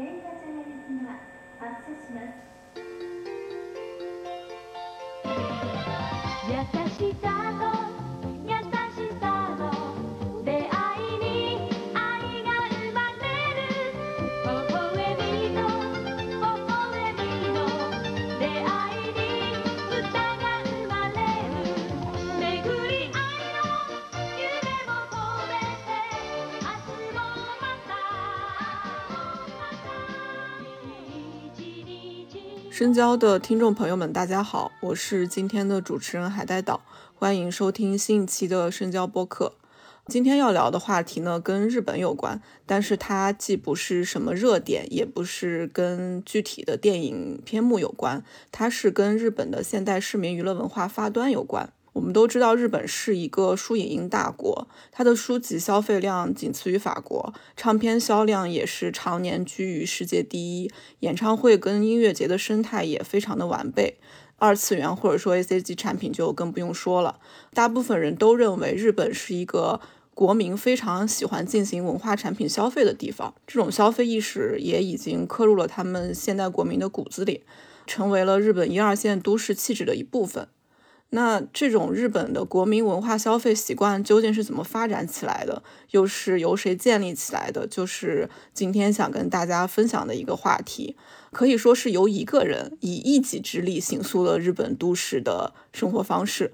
停車場行が発車します。深交的听众朋友们，大家好，我是今天的主持人海带岛，欢迎收听新一期的深交播客。今天要聊的话题呢，跟日本有关，但是它既不是什么热点，也不是跟具体的电影篇目有关，它是跟日本的现代市民娱乐文化发端有关。我们都知道，日本是一个书影音大国，它的书籍消费量仅次于法国，唱片销量也是常年居于世界第一，演唱会跟音乐节的生态也非常的完备。二次元或者说 A C G 产品就更不用说了，大部分人都认为日本是一个国民非常喜欢进行文化产品消费的地方，这种消费意识也已经刻入了他们现代国民的骨子里，成为了日本一二线都市气质的一部分。那这种日本的国民文化消费习惯究竟是怎么发展起来的？又是由谁建立起来的？就是今天想跟大家分享的一个话题，可以说是由一个人以一己之力行塑了日本都市的生活方式。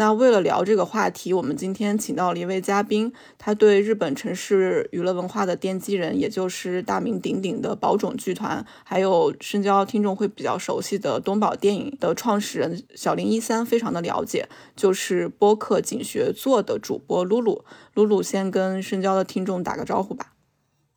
那为了聊这个话题，我们今天请到了一位嘉宾，他对日本城市娱乐文化的奠基人，也就是大名鼎鼎的宝冢剧团，还有深交听众会比较熟悉的东宝电影的创始人小林一三，非常的了解，就是播客警学做的主播露露。露露先跟深交的听众打个招呼吧。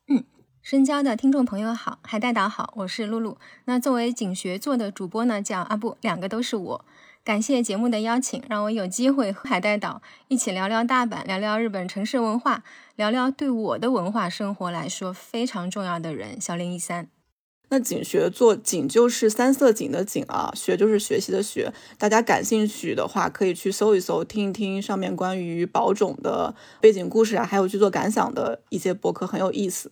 嗯深交的听众朋友好，海带岛好，我是露露。那作为警学做的主播呢，叫阿布，两个都是我。感谢节目的邀请，让我有机会和海带岛一起聊聊大阪，聊聊日本城市文化，聊聊对我的文化生活来说非常重要的人——小林一三。那景学做景就是三色景的景啊，学就是学习的学。大家感兴趣的话，可以去搜一搜，听一听上面关于宝冢的背景故事啊，还有剧作感想的一些博客，很有意思。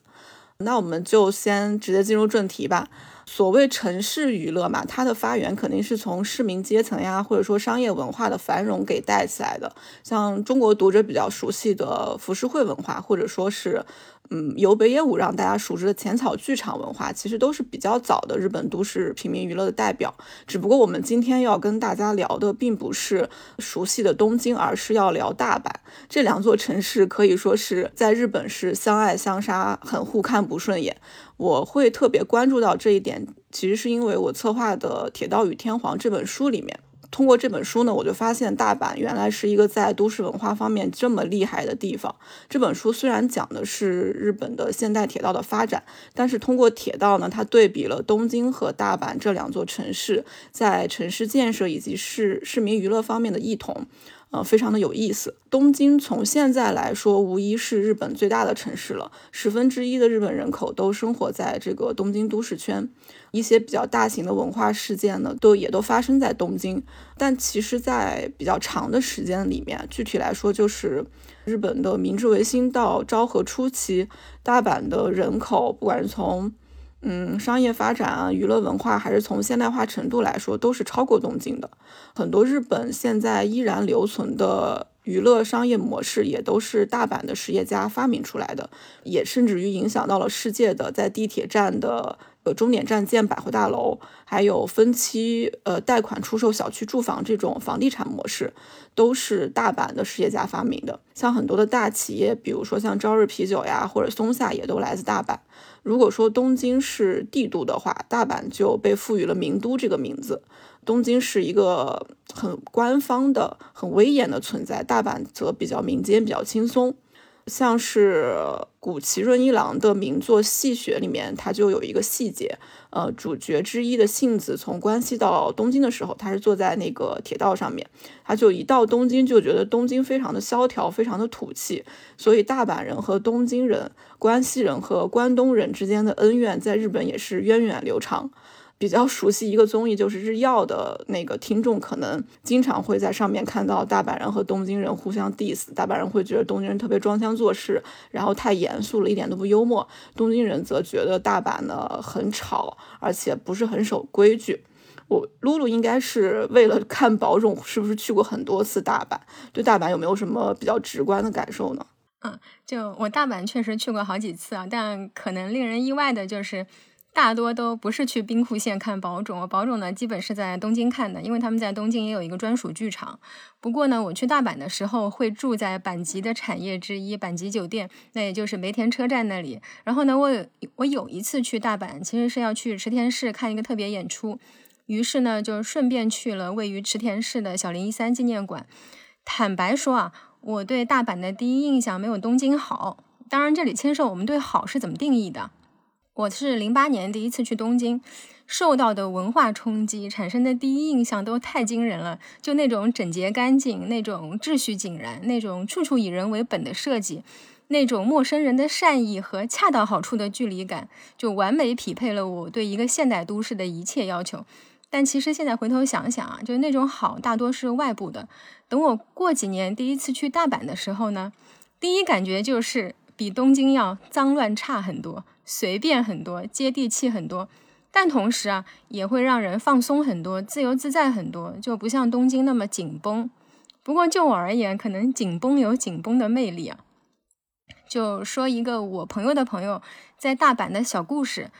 那我们就先直接进入正题吧。所谓城市娱乐嘛，它的发源肯定是从市民阶层呀，或者说商业文化的繁荣给带起来的。像中国读者比较熟悉的浮世绘文化，或者说是嗯由北野武让大家熟知的浅草剧场文化，其实都是比较早的日本都市平民娱乐的代表。只不过我们今天要跟大家聊的，并不是熟悉的东京，而是要聊大阪。这两座城市可以说是在日本是相爱相杀，很互看不顺眼。我会特别关注到这一点，其实是因为我策划的《铁道与天皇》这本书里面，通过这本书呢，我就发现大阪原来是一个在都市文化方面这么厉害的地方。这本书虽然讲的是日本的现代铁道的发展，但是通过铁道呢，它对比了东京和大阪这两座城市在城市建设以及市市民娱乐方面的异同。呃，非常的有意思。东京从现在来说，无疑是日本最大的城市了，十分之一的日本人口都生活在这个东京都市圈。一些比较大型的文化事件呢，都也都发生在东京。但其实，在比较长的时间里面，具体来说，就是日本的明治维新到昭和初期，大阪的人口，不管是从嗯，商业发展啊，娱乐文化，还是从现代化程度来说，都是超过东京的。很多日本现在依然留存的娱乐商业模式，也都是大阪的实业家发明出来的，也甚至于影响到了世界的在地铁站的呃终点站建百货大楼，还有分期呃贷款出售小区住房这种房地产模式，都是大阪的实业家发明的。像很多的大企业，比如说像朝日啤酒呀，或者松下，也都来自大阪。如果说东京是帝都的话，大阪就被赋予了名都这个名字。东京是一个很官方的、很威严的存在，大阪则比较民间、比较轻松。像是古崎润一郎的名作《戏学》里面，他就有一个细节，呃，主角之一的杏子从关西到东京的时候，他是坐在那个铁道上面，他就一到东京就觉得东京非常的萧条，非常的土气，所以大阪人和东京人、关西人和关东人之间的恩怨，在日本也是源远流长。比较熟悉一个综艺，就是日曜的那个听众，可能经常会在上面看到大阪人和东京人互相 diss。大阪人会觉得东京人特别装腔作势，然后太严肃了，一点都不幽默；东京人则觉得大阪呢很吵，而且不是很守规矩。我露露应该是为了看宝冢，是不是去过很多次大阪？对大阪有没有什么比较直观的感受呢？嗯，就我大阪确实去过好几次啊，但可能令人意外的就是。大多都不是去兵库县看宝冢，宝冢呢基本是在东京看的，因为他们在东京也有一个专属剧场。不过呢，我去大阪的时候会住在阪急的产业之一阪急酒店，那也就是梅田车站那里。然后呢，我有我有一次去大阪，其实是要去池田市看一个特别演出，于是呢就顺便去了位于池田市的小林一三纪念馆。坦白说啊，我对大阪的第一印象没有东京好，当然这里牵涉我们对好是怎么定义的。我是零八年第一次去东京，受到的文化冲击，产生的第一印象都太惊人了。就那种整洁干净，那种秩序井然，那种处处以人为本的设计，那种陌生人的善意和恰到好处的距离感，就完美匹配了我对一个现代都市的一切要求。但其实现在回头想想啊，就那种好大多是外部的。等我过几年第一次去大阪的时候呢，第一感觉就是比东京要脏乱差很多。随便很多，接地气很多，但同时啊，也会让人放松很多，自由自在很多，就不像东京那么紧绷。不过就我而言，可能紧绷有紧绷的魅力啊。就说一个我朋友的朋友在大阪的小故事，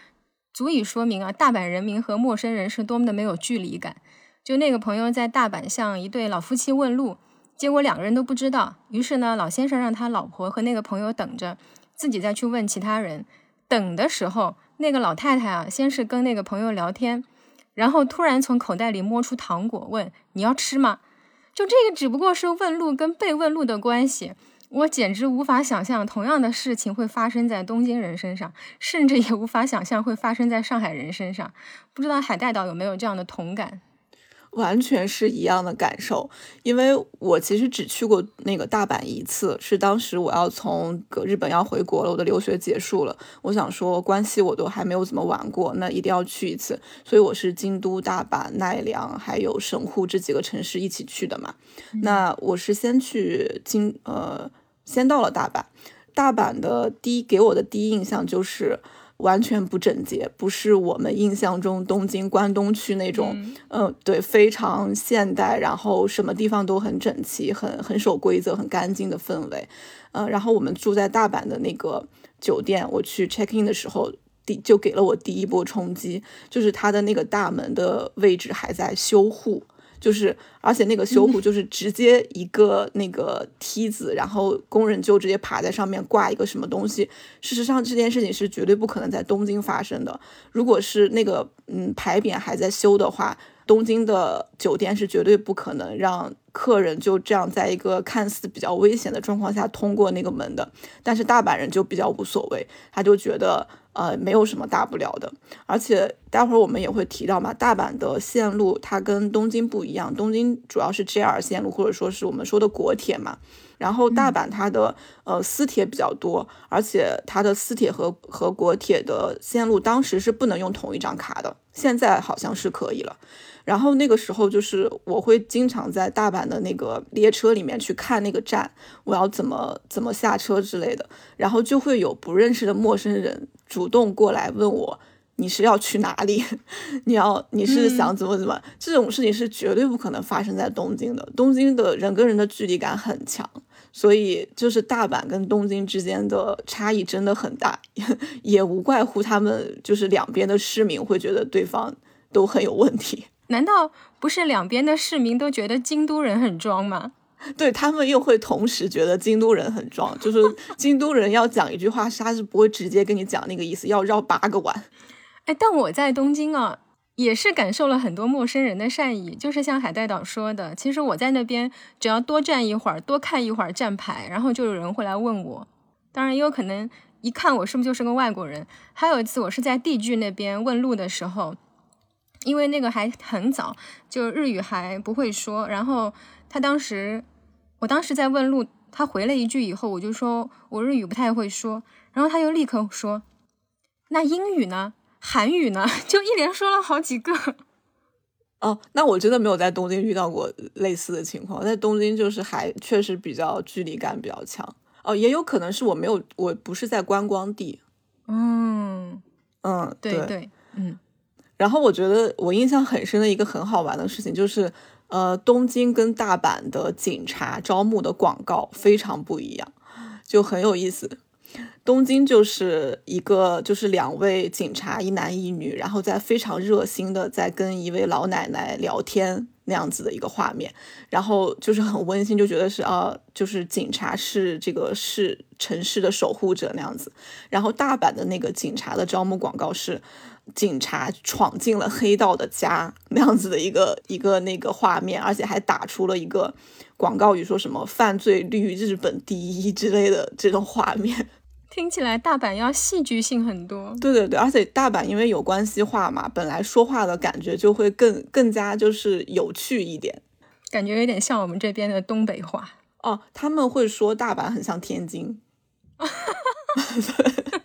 足以说明啊，大阪人民和陌生人是多么的没有距离感。就那个朋友在大阪向一对老夫妻问路，结果两个人都不知道，于是呢，老先生让他老婆和那个朋友等着，自己再去问其他人。等的时候，那个老太太啊，先是跟那个朋友聊天，然后突然从口袋里摸出糖果，问你要吃吗？就这个只不过是问路跟被问路的关系，我简直无法想象同样的事情会发生在东京人身上，甚至也无法想象会发生在上海人身上。不知道海带岛有没有这样的同感？完全是一样的感受，因为我其实只去过那个大阪一次，是当时我要从日本要回国了，我的留学结束了，我想说关西我都还没有怎么玩过，那一定要去一次，所以我是京都、大阪、奈良还有神户这几个城市一起去的嘛。那我是先去京，呃，先到了大阪，大阪的第一给我的第一印象就是。完全不整洁，不是我们印象中东京关东区那种，嗯，对，非常现代，然后什么地方都很整齐，很很守规则，很干净的氛围，嗯，然后我们住在大阪的那个酒店，我去 check in 的时候，第就给了我第一波冲击，就是它的那个大门的位置还在修护。就是，而且那个修护就是直接一个那个梯子，然后工人就直接爬在上面挂一个什么东西。事实上，这件事情是绝对不可能在东京发生的。如果是那个嗯牌匾还在修的话，东京的酒店是绝对不可能让客人就这样在一个看似比较危险的状况下通过那个门的。但是大阪人就比较无所谓，他就觉得。呃，没有什么大不了的，而且待会儿我们也会提到嘛，大阪的线路它跟东京不一样，东京主要是 JR 线路或者说是我们说的国铁嘛，然后大阪它的呃私铁比较多，而且它的私铁和和国铁的线路当时是不能用同一张卡的，现在好像是可以了。然后那个时候就是我会经常在大阪的那个列车里面去看那个站，我要怎么怎么下车之类的，然后就会有不认识的陌生人主动过来问我你是要去哪里，你要你是想怎么怎么，这种事情是绝对不可能发生在东京的，东京的人跟人的距离感很强，所以就是大阪跟东京之间的差异真的很大，也无怪乎他们就是两边的市民会觉得对方都很有问题。难道不是两边的市民都觉得京都人很装吗？对他们又会同时觉得京都人很装，就是京都人要讲一句话，他是不会直接跟你讲那个意思，要绕八个弯。哎，但我在东京啊，也是感受了很多陌生人的善意，就是像海带岛说的，其实我在那边只要多站一会儿，多看一会儿站牌，然后就有人会来问我。当然也有可能一看我是不是就是个外国人。还有一次我是在地剧那边问路的时候。因为那个还很早，就日语还不会说。然后他当时，我当时在问路，他回了一句以后，我就说我日语不太会说。然后他又立刻说：“那英语呢？韩语呢？就一连说了好几个。哦，那我真的没有在东京遇到过类似的情况，在东京就是还确实比较距离感比较强。哦，也有可能是我没有，我不是在观光地。嗯，嗯，对对，嗯。然后我觉得我印象很深的一个很好玩的事情就是，呃，东京跟大阪的警察招募的广告非常不一样，就很有意思。东京就是一个，就是两位警察，一男一女，然后在非常热心的在跟一位老奶奶聊天那样子的一个画面，然后就是很温馨，就觉得是啊，就是警察是这个是城市的守护者那样子。然后大阪的那个警察的招募广告是，警察闯进了黑道的家那样子的一个一个那个画面，而且还打出了一个广告语，说什么犯罪率日本第一之类的这种画面。听起来大阪要戏剧性很多，对对对，而且大阪因为有关系话嘛，本来说话的感觉就会更更加就是有趣一点，感觉有点像我们这边的东北话哦。他们会说大阪很像天津，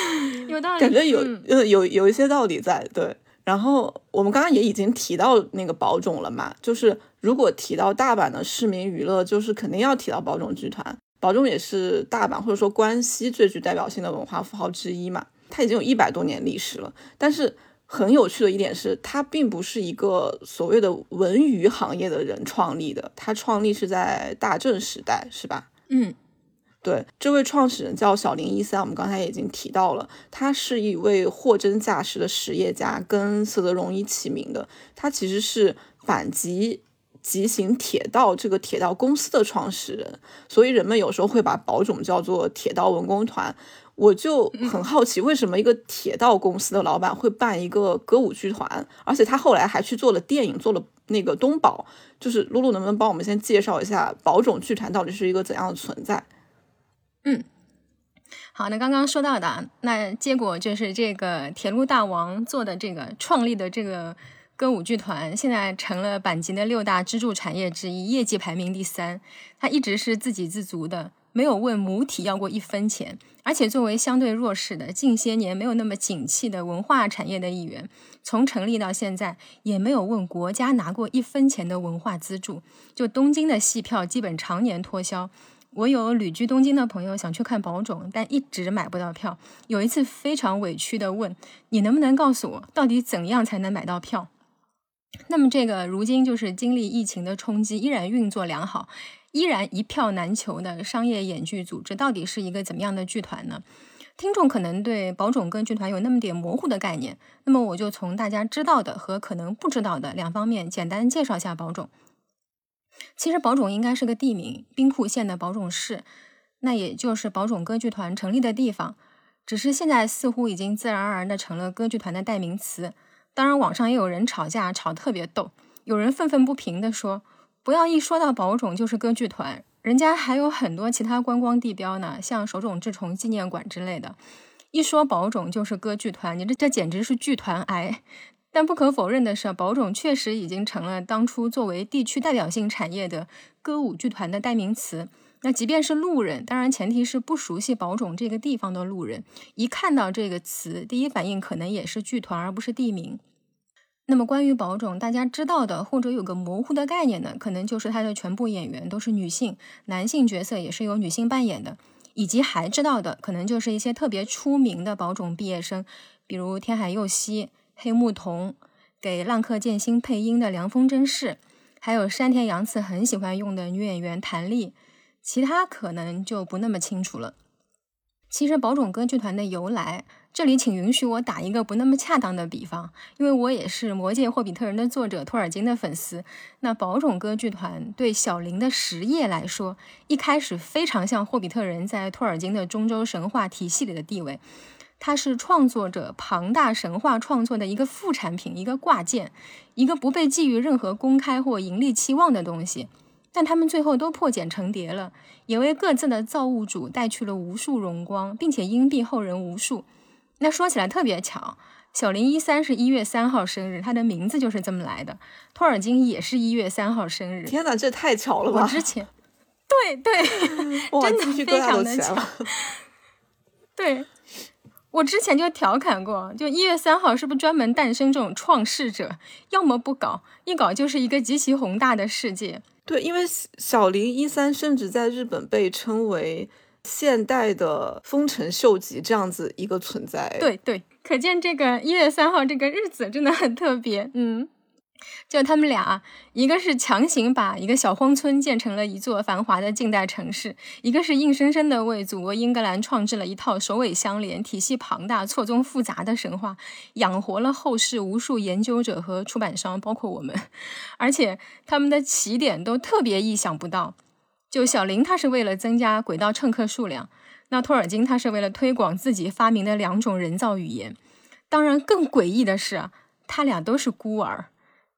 有道理，感觉有呃有有一些道理在。对，然后我们刚刚也已经提到那个宝冢了嘛，就是如果提到大阪的市民娱乐，就是肯定要提到宝冢剧团。宝冢也是大阪或者说关西最具代表性的文化符号之一嘛，它已经有一百多年历史了。但是很有趣的一点是，它并不是一个所谓的文娱行业的人创立的，它创立是在大正时代，是吧？嗯，对，这位创始人叫小林一三，我们刚才已经提到了，他是一位货真价实的实业家，跟色泽荣一起名的。他其实是反击。急行铁道这个铁道公司的创始人，所以人们有时候会把宝冢叫做铁道文工团。我就很好奇，为什么一个铁道公司的老板会办一个歌舞剧团？而且他后来还去做了电影，做了那个东宝。就是露露，能不能帮我们先介绍一下宝冢剧团到底是一个怎样的存在？嗯，好，那刚刚说到的，那结果就是这个铁路大王做的这个创立的这个。歌舞剧团现在成了阪急的六大支柱产业之一，业绩排名第三。它一直是自给自足的，没有问母体要过一分钱。而且作为相对弱势的、近些年没有那么景气的文化产业的一员，从成立到现在也没有问国家拿过一分钱的文化资助。就东京的戏票基本常年脱销。我有旅居东京的朋友想去看宝冢，但一直买不到票。有一次非常委屈的问：“你能不能告诉我，到底怎样才能买到票？”那么这个如今就是经历疫情的冲击，依然运作良好，依然一票难求的商业演剧组织，到底是一个怎么样的剧团呢？听众可能对宝冢歌剧团有那么点模糊的概念，那么我就从大家知道的和可能不知道的两方面简单介绍一下宝冢。其实宝冢应该是个地名，兵库县的宝冢市，那也就是宝冢歌剧团成立的地方，只是现在似乎已经自然而然的成了歌剧团的代名词。当然，网上也有人吵架，吵得特别逗。有人愤愤不平地说：“不要一说到宝冢就是歌剧团，人家还有很多其他观光地标呢，像手冢治虫纪念馆之类的。一说宝冢就是歌剧团，你这这简直是剧团癌。”但不可否认的是，宝冢确实已经成了当初作为地区代表性产业的歌舞剧团的代名词。那即便是路人，当然前提是不熟悉宝冢这个地方的路人，一看到这个词，第一反应可能也是剧团，而不是地名。那么关于宝冢，大家知道的或者有个模糊的概念呢，可能就是它的全部演员都是女性，男性角色也是由女性扮演的，以及还知道的可能就是一些特别出名的宝冢毕业生，比如天海佑希、黑木瞳，给浪客剑心配音的凉风真世，还有山田洋次很喜欢用的女演员谭丽。其他可能就不那么清楚了。其实宝冢歌剧团的由来，这里请允许我打一个不那么恰当的比方，因为我也是《魔戒：霍比特人》的作者托尔金的粉丝。那宝冢歌剧团对小林的实业来说，一开始非常像霍比特人在托尔金的中州神话体系里的地位，它是创作者庞大神话创作的一个副产品，一个挂件，一个不被寄予任何公开或盈利期望的东西。但他们最后都破茧成蝶了，也为各自的造物主带去了无数荣光，并且荫庇后人无数。那说起来特别巧，小林一三是一月三号生日，他的名字就是这么来的。托尔金也是一月三号生日。天哪，这太巧了吧！我之前，对对 真的非常的巧。对，我之前就调侃过，就一月三号是不是专门诞生这种创世者？要么不搞，一搞就是一个极其宏大的世界。对，因为小林一三甚至在日本被称为现代的丰臣秀吉这样子一个存在。对对，可见这个一月三号这个日子真的很特别。嗯。就他们俩，一个是强行把一个小荒村建成了一座繁华的近代城市，一个是硬生生的为祖国英格兰创制了一套首尾相连、体系庞大、错综复杂的神话，养活了后世无数研究者和出版商，包括我们。而且他们的起点都特别意想不到。就小林，他是为了增加轨道乘客数量；那托尔金，他是为了推广自己发明的两种人造语言。当然，更诡异的是，他俩都是孤儿。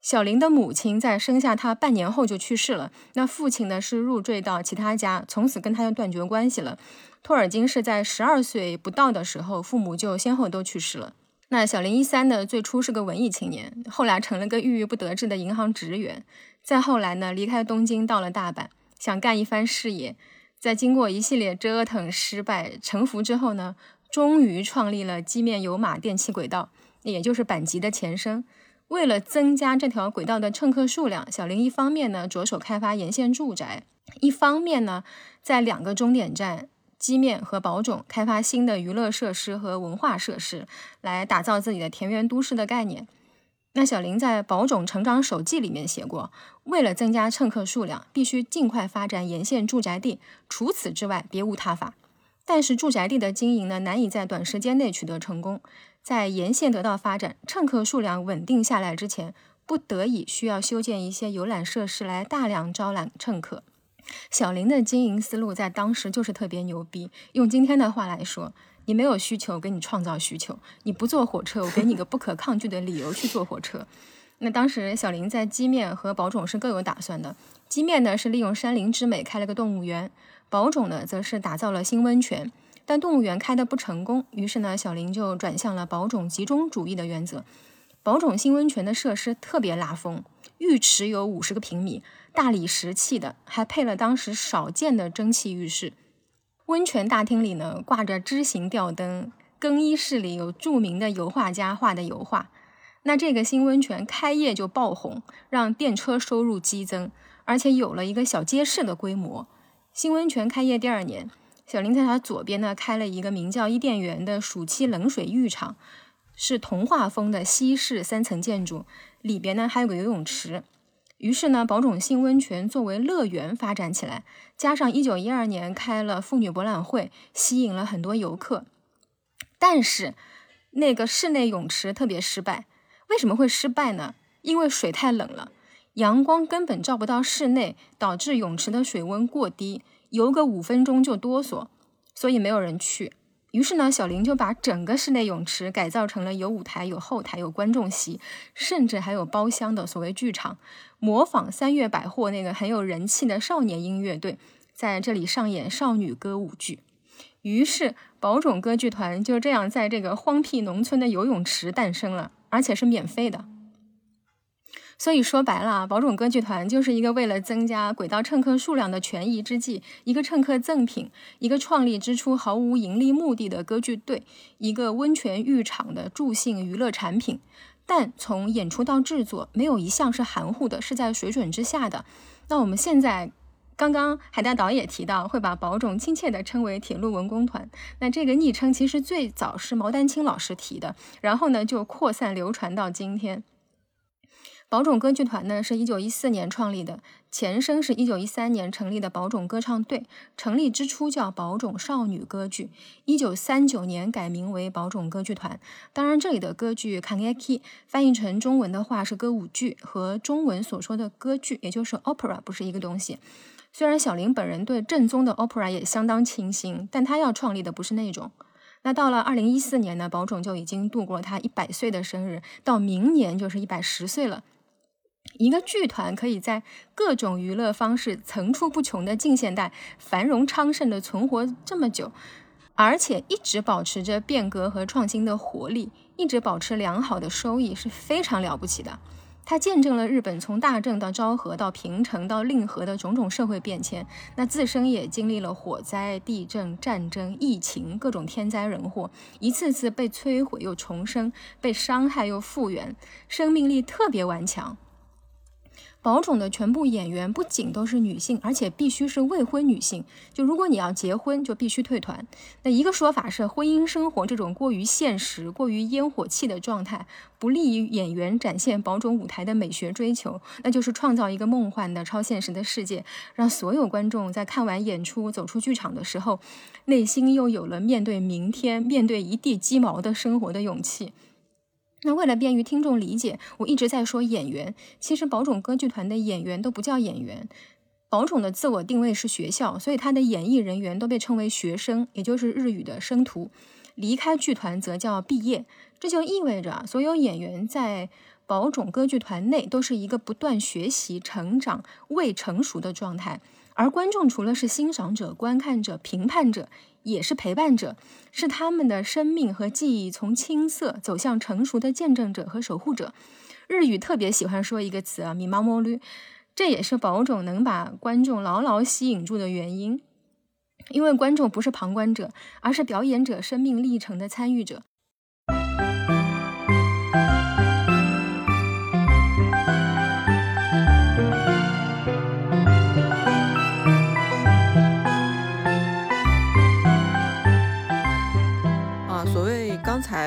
小林的母亲在生下他半年后就去世了，那父亲呢是入赘到其他家，从此跟他就断绝关系了。托尔金是在十二岁不到的时候，父母就先后都去世了。那小林一三呢，最初是个文艺青年，后来成了个郁郁不得志的银行职员，再后来呢，离开东京到了大阪，想干一番事业，在经过一系列折腾失败沉浮之后呢，终于创立了机面有马电气轨道，也就是阪急的前身。为了增加这条轨道的乘客数量，小林一方面呢着手开发沿线住宅，一方面呢在两个终点站基面和宝冢开发新的娱乐设施和文化设施，来打造自己的田园都市的概念。那小林在《宝冢成长手记》里面写过，为了增加乘客数量，必须尽快发展沿线住宅地，除此之外别无他法。但是住宅地的经营呢，难以在短时间内取得成功。在沿线得到发展、乘客数量稳定下来之前，不得已需要修建一些游览设施来大量招揽乘客。小林的经营思路在当时就是特别牛逼。用今天的话来说，你没有需求，给你创造需求；你不坐火车，我给你个不可抗拒的理由去坐火车。那当时小林在基面和宝冢是各有打算的。基面呢是利用山林之美开了个动物园，宝冢呢则是打造了新温泉。但动物园开的不成功，于是呢，小林就转向了保种集中主义的原则。保种新温泉的设施特别拉风，浴池有五十个平米，大理石砌的，还配了当时少见的蒸汽浴室。温泉大厅里呢，挂着枝形吊灯，更衣室里有著名的油画家画的油画。那这个新温泉开业就爆红，让电车收入激增，而且有了一个小街市的规模。新温泉开业第二年。小林在他左边呢，开了一个名叫伊甸园的暑期冷水浴场，是童话风的西式三层建筑，里边呢还有个游泳池。于是呢，宝冢新温泉作为乐园发展起来，加上一九一二年开了妇女博览会，吸引了很多游客。但是那个室内泳池特别失败，为什么会失败呢？因为水太冷了，阳光根本照不到室内，导致泳池的水温过低。游个五分钟就哆嗦，所以没有人去。于是呢，小林就把整个室内泳池改造成了有舞台、有后台、有观众席，甚至还有包厢的所谓剧场，模仿三月百货那个很有人气的少年音乐队，在这里上演少女歌舞剧。于是，宝冢歌剧团就这样在这个荒僻农村的游泳池诞生了，而且是免费的。所以说白了啊，宝冢歌剧团就是一个为了增加轨道乘客数量的权宜之计，一个乘客赠品，一个创立之初毫无盈利目的的歌剧队，一个温泉浴场的助兴娱乐产品。但从演出到制作，没有一项是含糊的，是在水准之下的。那我们现在刚刚海大导也提到，会把宝冢亲切地称为铁路文工团。那这个昵称其实最早是毛丹青老师提的，然后呢就扩散流传到今天。宝冢歌剧团呢，是一九一四年创立的，前身是一九一三年成立的宝冢歌唱队。成立之初叫宝冢少女歌剧，一九三九年改名为宝冢歌剧团。当然，这里的歌剧 “kangeki” 翻译成中文的话是歌舞剧，和中文所说的歌剧，也就是 opera 不是一个东西。虽然小林本人对正宗的 opera 也相当倾心，但他要创立的不是那种。那到了二零一四年呢，宝冢就已经度过了他一百岁的生日，到明年就是一百十岁了。一个剧团可以在各种娱乐方式层出不穷的近现代繁荣昌盛的存活这么久，而且一直保持着变革和创新的活力，一直保持良好的收益，是非常了不起的。它见证了日本从大正到昭和到平成到令和的种种社会变迁，那自身也经历了火灾、地震、战争、疫情各种天灾人祸，一次次被摧毁又重生，被伤害又复原，生命力特别顽强。宝冢的全部演员不仅都是女性，而且必须是未婚女性。就如果你要结婚，就必须退团。那一个说法是，婚姻生活这种过于现实、过于烟火气的状态，不利于演员展现宝冢舞台的美学追求。那就是创造一个梦幻的超现实的世界，让所有观众在看完演出走出剧场的时候，内心又有了面对明天、面对一地鸡毛的生活的勇气。那为了便于听众理解，我一直在说演员。其实宝冢歌剧团的演员都不叫演员，宝冢的自我定位是学校，所以他的演艺人员都被称为学生，也就是日语的生徒。离开剧团则叫毕业。这就意味着，所有演员在宝冢歌剧团内都是一个不断学习、成长、未成熟的状态。而观众除了是欣赏者、观看者、评判者，也是陪伴者，是他们的生命和记忆从青涩走向成熟的见证者和守护者。日语特别喜欢说一个词啊，米妈莫绿，这也是宝冢能把观众牢牢吸引住的原因。因为观众不是旁观者，而是表演者生命历程的参与者。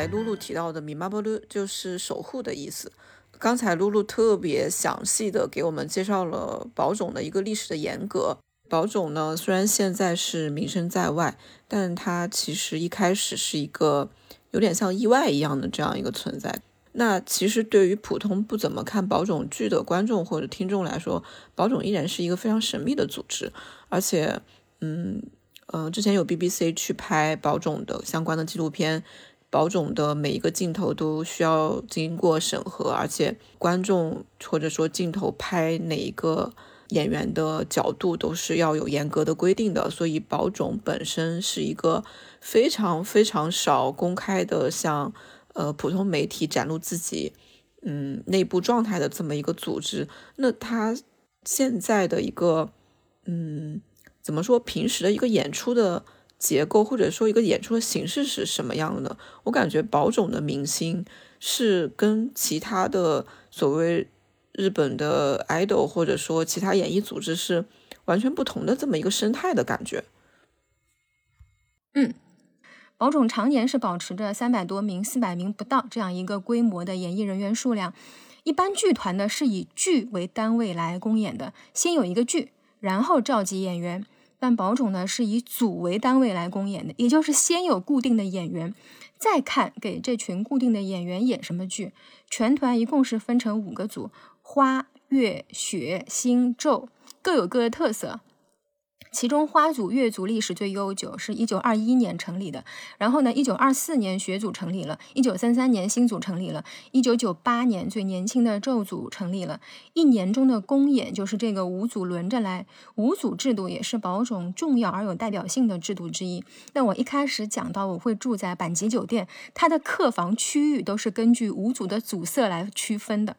露露提到的“米马波鲁”就是守护的意思。刚才露露特别详细的给我们介绍了宝冢的一个历史的沿革。宝冢呢，虽然现在是名声在外，但它其实一开始是一个有点像意外一样的这样一个存在。那其实对于普通不怎么看宝冢剧的观众或者听众来说，宝冢依然是一个非常神秘的组织。而且，嗯嗯，之前有 BBC 去拍宝冢的相关的纪录片。宝冢的每一个镜头都需要经过审核，而且观众或者说镜头拍哪一个演员的角度都是要有严格的规定的。所以宝冢本身是一个非常非常少公开的向呃普通媒体展露自己嗯内部状态的这么一个组织。那他现在的一个嗯怎么说平时的一个演出的。结构或者说一个演出的形式是什么样的？我感觉宝冢的明星是跟其他的所谓日本的 idol 或者说其他演艺组织是完全不同的这么一个生态的感觉。嗯，宝冢常年是保持着三百多名、四百名不到这样一个规模的演艺人员数量。一般剧团呢是以剧为单位来公演的，先有一个剧，然后召集演员。但宝冢呢是以组为单位来公演的，也就是先有固定的演员，再看给这群固定的演员演什么剧。全团一共是分成五个组：花、月、雪、星、昼，各有各的特色。其中花组、月组历史最悠久，是一九二一年成立的。然后呢，一九二四年学组成立了，一九三三年新组成立了，一九九八年最年轻的咒组成立了。一年中的公演就是这个五组轮着来，五组制度也是宝冢重要而有代表性的制度之一。那我一开始讲到我会住在阪急酒店，它的客房区域都是根据五组的组色来区分的。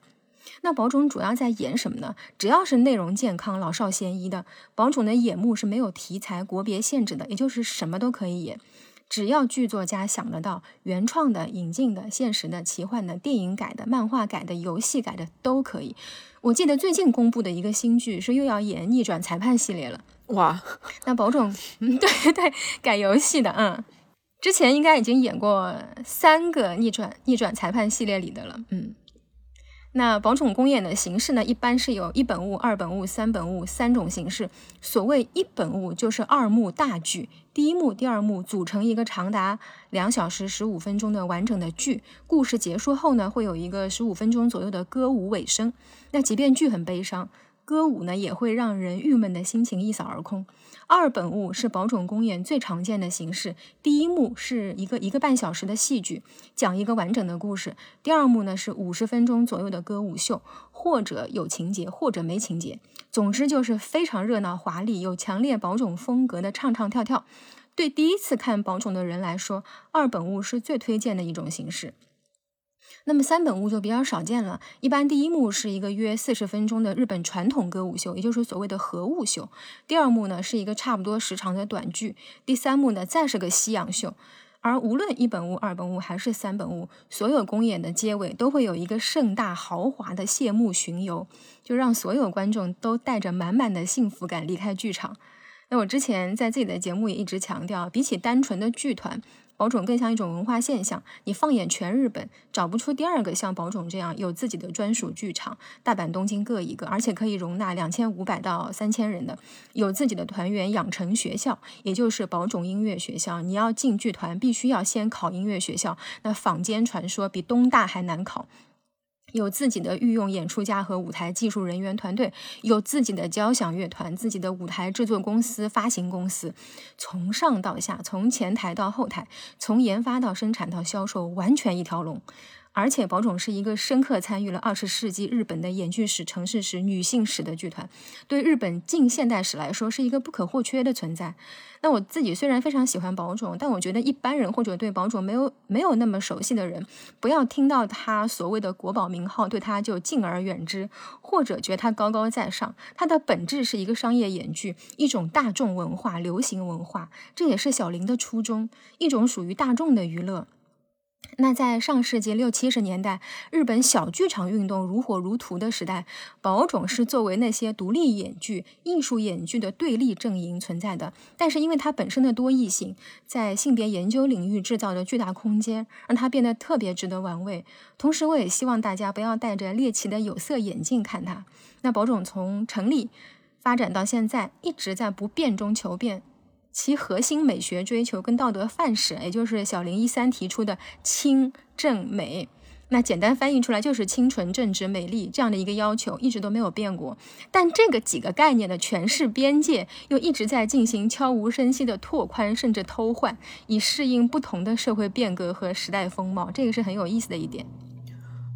那宝种主要在演什么呢？只要是内容健康、老少咸宜的，宝种的演目是没有题材、国别限制的，也就是什么都可以演。只要剧作家想得到，原创的、引进的、现实的、奇幻的、电影改的、漫画改的、游戏改的都可以。我记得最近公布的一个新剧是又要演逆转裁判系列了。哇，那宝种，嗯，对对，改游戏的，嗯，之前应该已经演过三个逆转逆转裁判系列里的了，嗯。那宝冢公演的形式呢，一般是有一本物、二本物、三本物三种形式。所谓一本物，就是二幕大剧，第一幕、第二幕组成一个长达两小时十五分钟的完整的剧。故事结束后呢，会有一个十五分钟左右的歌舞尾声。那即便剧很悲伤。歌舞呢也会让人郁闷的心情一扫而空。二本物是宝冢公演最常见的形式。第一幕是一个一个半小时的戏剧，讲一个完整的故事。第二幕呢是五十分钟左右的歌舞秀，或者有情节，或者没情节。总之就是非常热闹华丽，有强烈宝冢风格的唱唱跳跳。对第一次看宝冢的人来说，二本物是最推荐的一种形式。那么三本屋就比较少见了，一般第一幕是一个约四十分钟的日本传统歌舞秀，也就是所谓的和舞秀；第二幕呢是一个差不多时长的短剧；第三幕呢再是个西洋秀。而无论一本屋、二本屋还是三本屋，所有公演的结尾都会有一个盛大豪华的谢幕巡游，就让所有观众都带着满满的幸福感离开剧场。那我之前在自己的节目也一直强调，比起单纯的剧团。宝冢更像一种文化现象，你放眼全日本，找不出第二个像宝冢这样有自己的专属剧场，大阪、东京各一个，而且可以容纳两千五百到三千人的，有自己的团员养成学校，也就是宝冢音乐学校。你要进剧团，必须要先考音乐学校，那坊间传说比东大还难考。有自己的御用演出家和舞台技术人员团队，有自己的交响乐团、自己的舞台制作公司、发行公司，从上到下，从前台到后台，从研发到生产到销售，完全一条龙。而且，宝冢是一个深刻参与了二十世纪日本的演剧史、城市史、女性史的剧团，对日本近现代史来说是一个不可或缺的存在。那我自己虽然非常喜欢宝冢，但我觉得一般人或者对宝冢没有没有那么熟悉的人，不要听到他所谓的国宝名号，对他就敬而远之，或者觉得他高高在上。它的本质是一个商业演剧，一种大众文化、流行文化，这也是小林的初衷，一种属于大众的娱乐。那在上世纪六七十年代，日本小剧场运动如火如荼的时代，宝冢是作为那些独立演剧、艺术演剧的对立阵营存在的。但是因为它本身的多义性，在性别研究领域制造的巨大空间，让它变得特别值得玩味。同时，我也希望大家不要戴着猎奇的有色眼镜看它。那宝冢从成立发展到现在，一直在不变中求变。其核心美学追求跟道德范式，也就是小林一三提出的清正美，那简单翻译出来就是清纯正直美丽这样的一个要求，一直都没有变过。但这个几个概念的诠释边界又一直在进行悄无声息的拓宽，甚至偷换，以适应不同的社会变革和时代风貌。这个是很有意思的一点。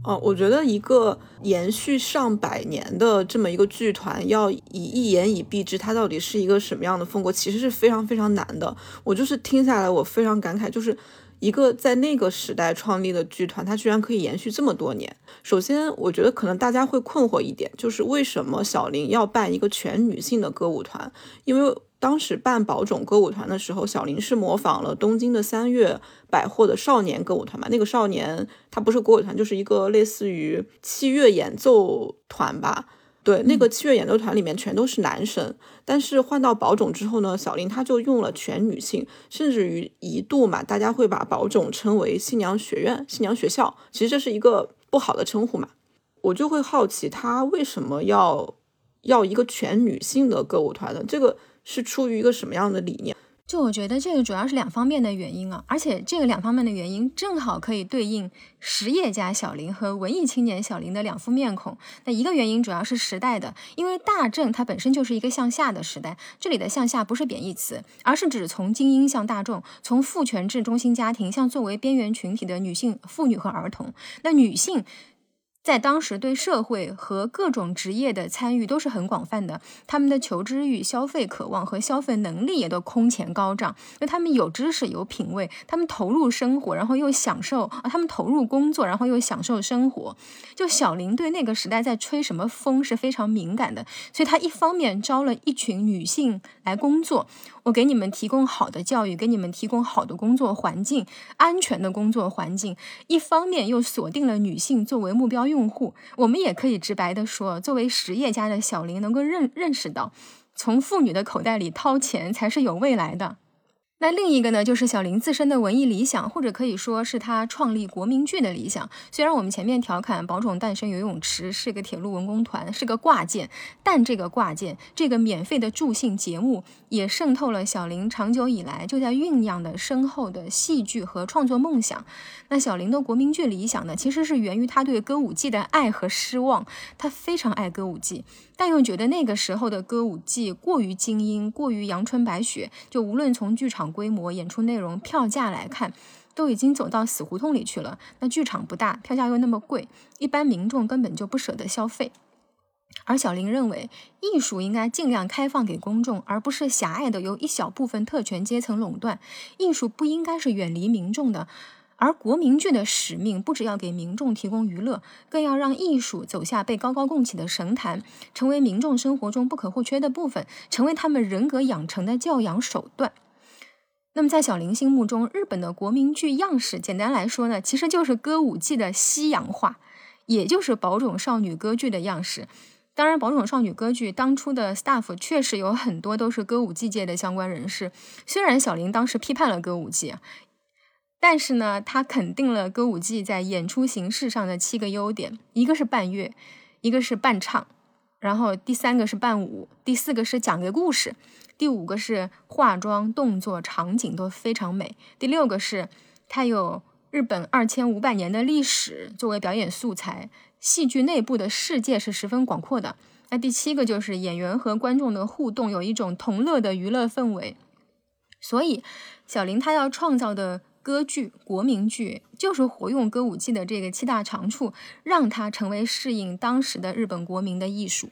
哦，我觉得一个延续上百年的这么一个剧团，要以一言以蔽之，它到底是一个什么样的风格，其实是非常非常难的。我就是听下来，我非常感慨，就是一个在那个时代创立的剧团，它居然可以延续这么多年。首先，我觉得可能大家会困惑一点，就是为什么小林要办一个全女性的歌舞团？因为当时办宝冢歌舞团的时候，小林是模仿了东京的三月百货的少年歌舞团嘛。那个少年他不是歌舞团，就是一个类似于器乐演奏团吧。对，那个器乐演奏团里面全都是男生。但是换到宝冢之后呢，小林他就用了全女性，甚至于一度嘛，大家会把宝冢称为新娘学院、新娘学校。其实这是一个不好的称呼嘛。我就会好奇，他为什么要要一个全女性的歌舞团呢？这个。是出于一个什么样的理念？就我觉得这个主要是两方面的原因啊，而且这个两方面的原因正好可以对应实业家小林和文艺青年小林的两副面孔。那一个原因主要是时代的，因为大正它本身就是一个向下的时代，这里的向下不是贬义词，而是指从精英向大众，从父权制中心家庭向作为边缘群体的女性、妇女和儿童。那女性。在当时，对社会和各种职业的参与都是很广泛的。他们的求知欲、消费渴望和消费能力也都空前高涨。因为他们有知识、有品位，他们投入生活，然后又享受啊，他们投入工作，然后又享受生活。就小林对那个时代在吹什么风是非常敏感的，所以他一方面招了一群女性来工作。我给你们提供好的教育，给你们提供好的工作环境，安全的工作环境。一方面又锁定了女性作为目标用用户。我们也可以直白的说，作为实业家的小林能够认认识到，从妇女的口袋里掏钱才是有未来的。那另一个呢，就是小林自身的文艺理想，或者可以说是他创立国民剧的理想。虽然我们前面调侃宝冢诞生游泳池是个铁路文工团，是个挂件，但这个挂件，这个免费的助兴节目，也渗透了小林长久以来就在酝酿的深厚的戏剧和创作梦想。那小林的国民剧理想呢，其实是源于他对歌舞伎的爱和失望。他非常爱歌舞伎。但又觉得那个时候的歌舞伎过于精英，过于阳春白雪，就无论从剧场规模、演出内容、票价来看，都已经走到死胡同里去了。那剧场不大，票价又那么贵，一般民众根本就不舍得消费。而小林认为，艺术应该尽量开放给公众，而不是狭隘的由一小部分特权阶层垄断。艺术不应该是远离民众的。而国民剧的使命不只要给民众提供娱乐，更要让艺术走下被高高供起的神坛，成为民众生活中不可或缺的部分，成为他们人格养成的教养手段。那么，在小林心目中，日本的国民剧样式，简单来说呢，其实就是歌舞伎的西洋化，也就是宝冢少女歌剧的样式。当然，宝冢少女歌剧当初的 staff 确实有很多都是歌舞伎界的相关人士。虽然小林当时批判了歌舞伎，但是呢，他肯定了歌舞伎在演出形式上的七个优点：一个是伴乐，一个是伴唱，然后第三个是伴舞，第四个是讲个故事，第五个是化妆、动作、场景都非常美，第六个是它有日本二千五百年的历史作为表演素材。戏剧内部的世界是十分广阔的。那第七个就是演员和观众的互动，有一种同乐的娱乐氛围。所以，小林他要创造的歌剧、国民剧，就是活用歌舞伎的这个七大长处，让它成为适应当时的日本国民的艺术。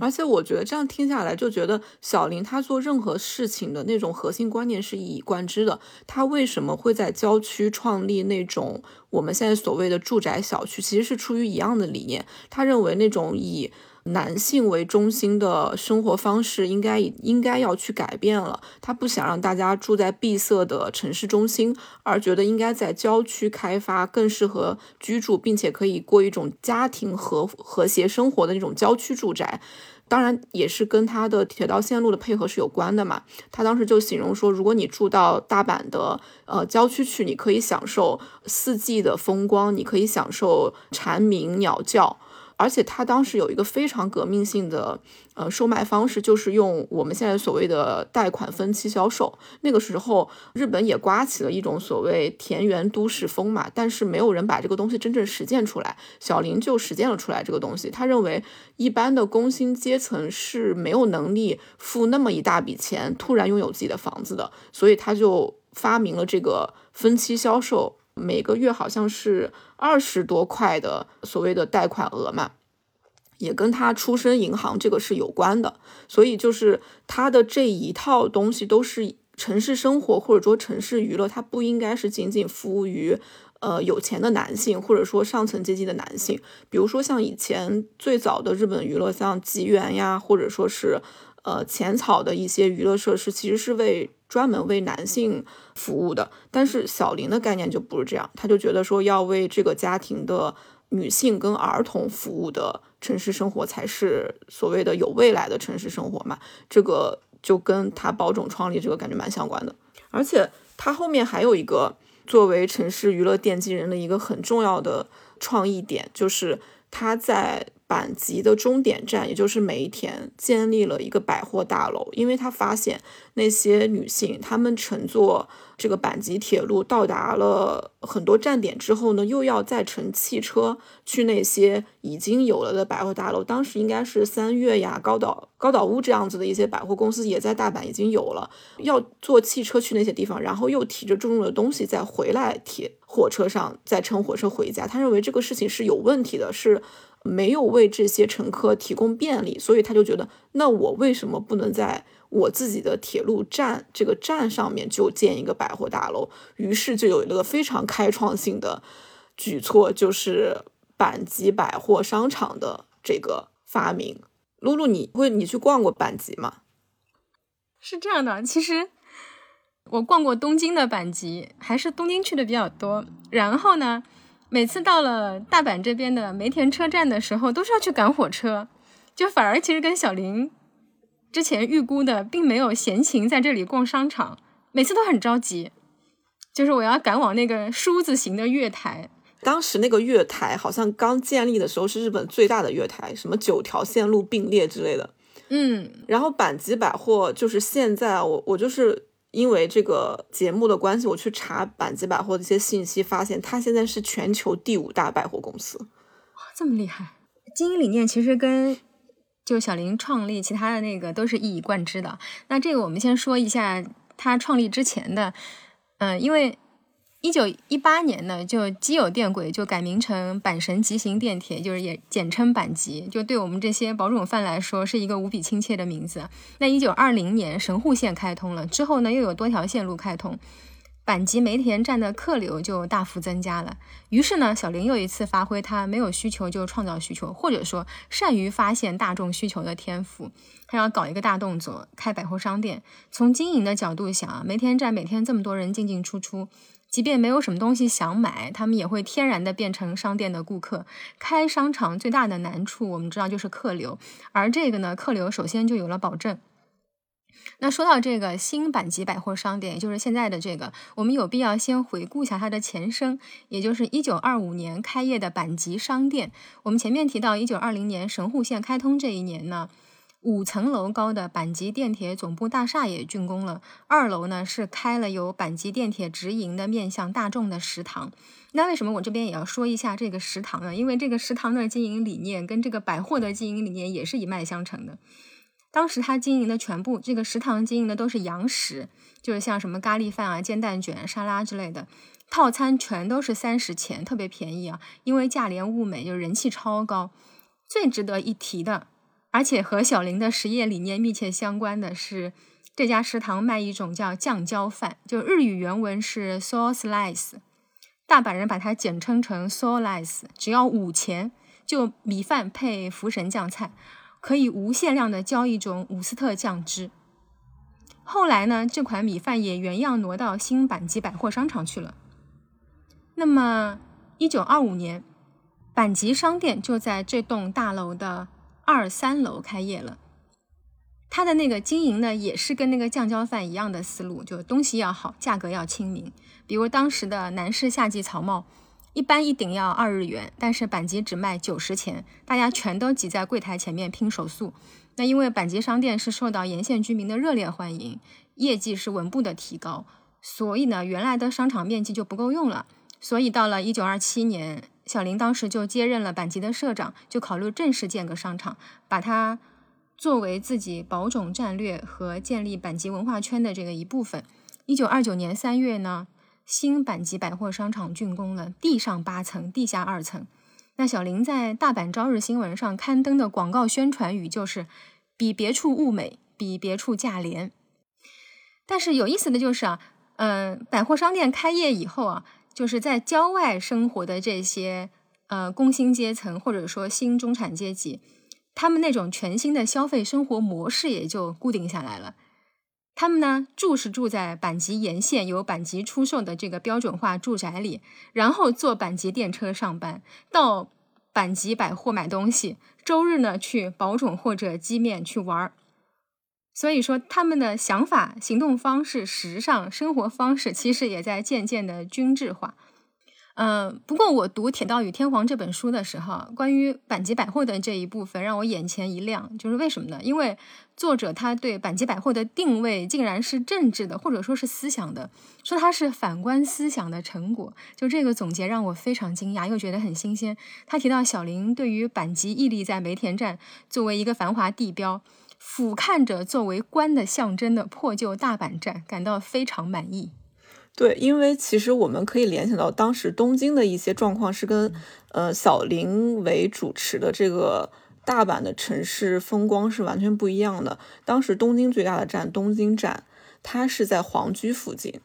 而且我觉得这样听下来，就觉得小林他做任何事情的那种核心观念是一以贯之的。他为什么会在郊区创立那种我们现在所谓的住宅小区，其实是出于一样的理念。他认为那种以男性为中心的生活方式应该应该要去改变了。他不想让大家住在闭塞的城市中心，而觉得应该在郊区开发更适合居住，并且可以过一种家庭和和谐生活的那种郊区住宅。当然，也是跟他的铁道线路的配合是有关的嘛。他当时就形容说，如果你住到大阪的呃郊区去，你可以享受四季的风光，你可以享受蝉鸣鸟叫。而且他当时有一个非常革命性的呃售卖方式，就是用我们现在所谓的贷款分期销售。那个时候，日本也刮起了一种所谓田园都市风嘛，但是没有人把这个东西真正实践出来。小林就实践了出来这个东西。他认为一般的工薪阶层是没有能力付那么一大笔钱，突然拥有自己的房子的，所以他就发明了这个分期销售。每个月好像是二十多块的所谓的贷款额嘛，也跟他出身银行这个是有关的。所以就是他的这一套东西都是城市生活或者说城市娱乐，它不应该是仅仅服务于呃有钱的男性或者说上层阶级的男性。比如说像以前最早的日本娱乐，像吉原呀，或者说是呃浅草的一些娱乐设施，其实是为。专门为男性服务的，但是小林的概念就不是这样，他就觉得说要为这个家庭的女性跟儿童服务的城市生活才是所谓的有未来的城市生活嘛，这个就跟他保种创立这个感觉蛮相关的，而且他后面还有一个作为城市娱乐奠基人的一个很重要的创意点，就是他在。阪急的终点站，也就是梅田，建立了一个百货大楼，因为他发现那些女性，她们乘坐这个阪急铁路到达了很多站点之后呢，又要再乘汽车去那些已经有了的百货大楼。当时应该是三月呀、高岛高岛屋这样子的一些百货公司也在大阪已经有了，要坐汽车去那些地方，然后又提着重重的东西再回来铁火车上，再乘火车回家。他认为这个事情是有问题的，是。没有为这些乘客提供便利，所以他就觉得，那我为什么不能在我自己的铁路站这个站上面就建一个百货大楼？于是就有一个非常开创性的举措，就是阪急百货商场的这个发明。露露，你会你去逛过阪急吗？是这样的，其实我逛过东京的阪急，还是东京去的比较多。然后呢？每次到了大阪这边的梅田车站的时候，都是要去赶火车，就反而其实跟小林之前预估的，并没有闲情在这里逛商场，每次都很着急，就是我要赶往那个梳子型的月台。当时那个月台好像刚建立的时候是日本最大的月台，什么九条线路并列之类的。嗯，然后阪急百货就是现在我我就是。因为这个节目的关系，我去查阪急百货的一些信息，发现它现在是全球第五大百货公司。哇，这么厉害！经营理念其实跟就小林创立其他的那个都是一以贯之的。那这个我们先说一下他创立之前的，嗯，因为。一九一八年呢，就基友电轨就改名成阪神急行电铁，就是也简称阪急，就对我们这些保种饭来说是一个无比亲切的名字。那一九二零年神户线开通了之后呢，又有多条线路开通，阪急梅田站的客流就大幅增加了。于是呢，小林又一次发挥他没有需求就创造需求，或者说善于发现大众需求的天赋。他要搞一个大动作，开百货商店。从经营的角度想啊，梅田站每天这么多人进进出出，即便没有什么东西想买，他们也会天然的变成商店的顾客。开商场最大的难处，我们知道就是客流，而这个呢，客流首先就有了保证。那说到这个新版级百货商店，也就是现在的这个，我们有必要先回顾一下它的前身，也就是一九二五年开业的阪急商店。我们前面提到，一九二零年神户线开通这一年呢，五层楼高的阪急电铁总部大厦也竣工了，二楼呢是开了由阪急电铁直营的面向大众的食堂。那为什么我这边也要说一下这个食堂呢？因为这个食堂的经营理念跟这个百货的经营理念也是一脉相承的。当时他经营的全部这个食堂经营的都是洋食，就是像什么咖喱饭啊、煎蛋卷、沙拉之类的，套餐全都是三十钱，特别便宜啊。因为价廉物美，就人气超高。最值得一提的，而且和小林的实业理念密切相关的是，这家食堂卖一种叫酱椒饭，就日语原文是 soy slice，大阪人把它简称成 soy slice，只要五钱，就米饭配福神酱菜。可以无限量的浇一种伍斯特酱汁。后来呢，这款米饭也原样挪到新阪急百货商场去了。那么，一九二五年，阪急商店就在这栋大楼的二三楼开业了。它的那个经营呢，也是跟那个酱椒饭一样的思路，就东西要好，价格要亲民。比如当时的南市夏季草帽。一般一顶要二日元，但是阪急只卖九十钱，大家全都挤在柜台前面拼手速。那因为阪急商店是受到沿线居民的热烈欢迎，业绩是稳步的提高，所以呢，原来的商场面积就不够用了。所以到了一九二七年，小林当时就接任了阪急的社长，就考虑正式建个商场，把它作为自己保种战略和建立阪急文化圈的这个一部分。一九二九年三月呢。新阪急百货商场竣工了，地上八层，地下二层。那小林在大阪朝日新闻上刊登的广告宣传语就是“比别处物美，比别处价廉”。但是有意思的就是啊，嗯，百货商店开业以后啊，就是在郊外生活的这些呃工薪阶层或者说新中产阶级，他们那种全新的消费生活模式也就固定下来了。他们呢住是住在阪急沿线由阪急出售的这个标准化住宅里，然后坐阪急电车上班，到阪急百货买东西，周日呢去宝冢或者鸡面去玩儿。所以说，他们的想法、行动方式、时尚生活方式，其实也在渐渐的均质化。嗯，不过我读《铁道与天皇》这本书的时候，关于阪急百货的这一部分让我眼前一亮，就是为什么呢？因为作者他对阪急百货的定位竟然是政治的，或者说是思想的，说它是反观思想的成果。就这个总结让我非常惊讶，又觉得很新鲜。他提到小林对于阪急屹立在梅田站作为一个繁华地标，俯瞰着作为官的象征的破旧大阪站，感到非常满意。对，因为其实我们可以联想到当时东京的一些状况是跟呃小林为主持的这个大阪的城市风光是完全不一样的。当时东京最大的站东京站，它是在皇居附近，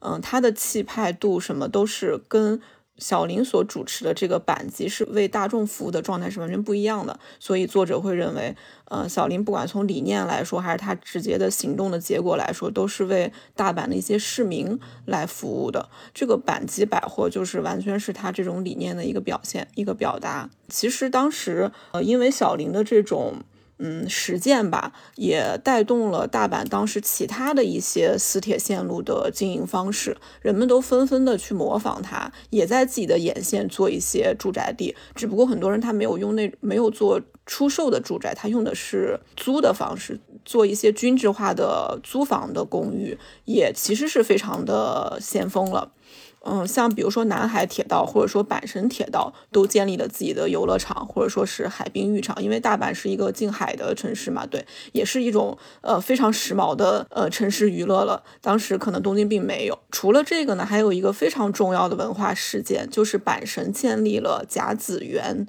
嗯，它的气派度什么都是跟。小林所主持的这个阪急是为大众服务的状态是完全不一样的，所以作者会认为，呃，小林不管从理念来说，还是他直接的行动的结果来说，都是为大阪的一些市民来服务的。这个阪急百货就是完全是他这种理念的一个表现，一个表达。其实当时，呃，因为小林的这种。嗯，实践吧，也带动了大阪当时其他的一些私铁线路的经营方式，人们都纷纷的去模仿它，也在自己的沿线做一些住宅地。只不过很多人他没有用那没有做出售的住宅，他用的是租的方式，做一些均质化的租房的公寓，也其实是非常的先锋了。嗯，像比如说南海铁道或者说阪神铁道都建立了自己的游乐场，或者说是海滨浴场，因为大阪是一个近海的城市嘛，对，也是一种呃非常时髦的呃城市娱乐了。当时可能东京并没有。除了这个呢，还有一个非常重要的文化事件，就是阪神建立了甲子园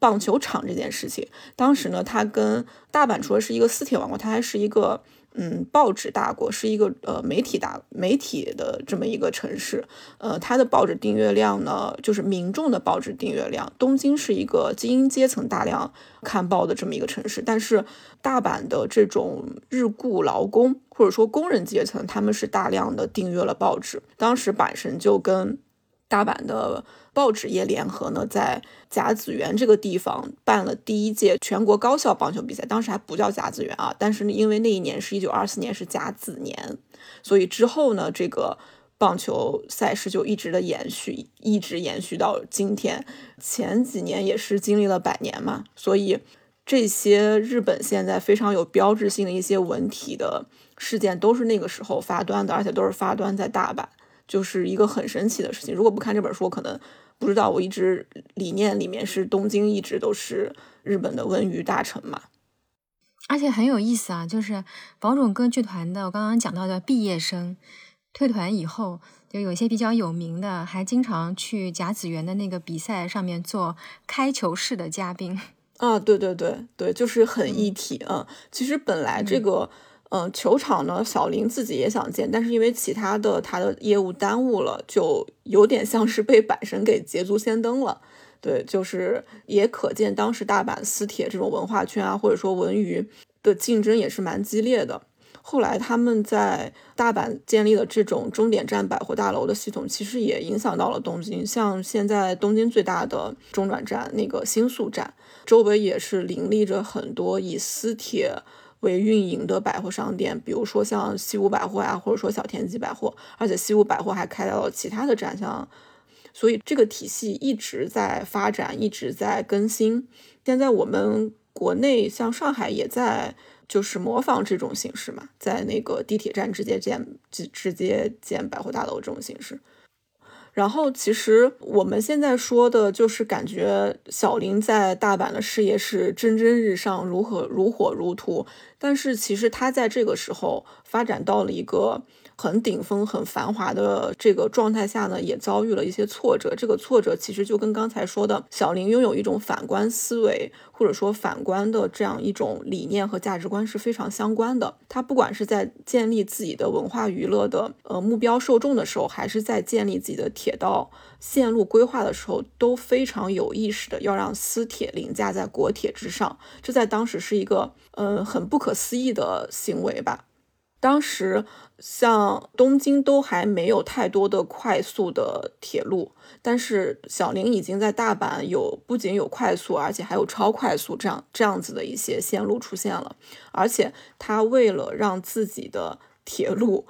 棒球场这件事情。当时呢，它跟大阪除了是一个私铁王国，它还是一个。嗯，报纸大国是一个呃媒体大媒体的这么一个城市，呃，它的报纸订阅量呢，就是民众的报纸订阅量，东京是一个精英阶层大量看报的这么一个城市，但是大阪的这种日雇劳工或者说工人阶层，他们是大量的订阅了报纸，当时阪神就跟大阪的。报纸业联合呢，在甲子园这个地方办了第一届全国高校棒球比赛，当时还不叫甲子园啊，但是，因为那一年是一九二四年是甲子年，所以之后呢，这个棒球赛事就一直的延续，一直延续到今天。前几年也是经历了百年嘛，所以这些日本现在非常有标志性的一些文体的事件，都是那个时候发端的，而且都是发端在大阪，就是一个很神奇的事情。如果不看这本书，可能。不知道，我一直理念里面是东京一直都是日本的文娱大城嘛，而且很有意思啊，就是宝冢歌剧团的，我刚刚讲到的毕业生退团以后，就有些比较有名的，还经常去甲子园的那个比赛上面做开球式的嘉宾啊，对对对对，就是很一体啊。其实本来这个。嗯，嗯球场呢，小林自己也想建，但是因为其他的他的业务耽误了，就有点像是被阪神给捷足先登了。对，就是也可见当时大阪私铁这种文化圈啊，或者说文娱的竞争也是蛮激烈的。后来他们在大阪建立了这种终点站百货大楼的系统，其实也影响到了东京。像现在东京最大的中转站那个新宿站，周围也是林立着很多以私铁。为运营的百货商店，比如说像西武百货呀，或者说小田急百货，而且西武百货还开到了其他的站，像，所以这个体系一直在发展，一直在更新。现在我们国内像上海也在就是模仿这种形式嘛，在那个地铁站直接建直直接建百货大楼这种形式。然后，其实我们现在说的就是感觉小林在大阪的事业是蒸蒸日上，如火如火如荼。但是，其实他在这个时候发展到了一个。很顶峰、很繁华的这个状态下呢，也遭遇了一些挫折。这个挫折其实就跟刚才说的小林拥有一种反观思维，或者说反观的这样一种理念和价值观是非常相关的。他不管是在建立自己的文化娱乐的呃目标受众的时候，还是在建立自己的铁道线路规划的时候，都非常有意识的要让私铁凌驾在国铁之上。这在当时是一个嗯很不可思议的行为吧。当时，像东京都还没有太多的快速的铁路，但是小林已经在大阪有不仅有快速，而且还有超快速这样这样子的一些线路出现了。而且他为了让自己的铁路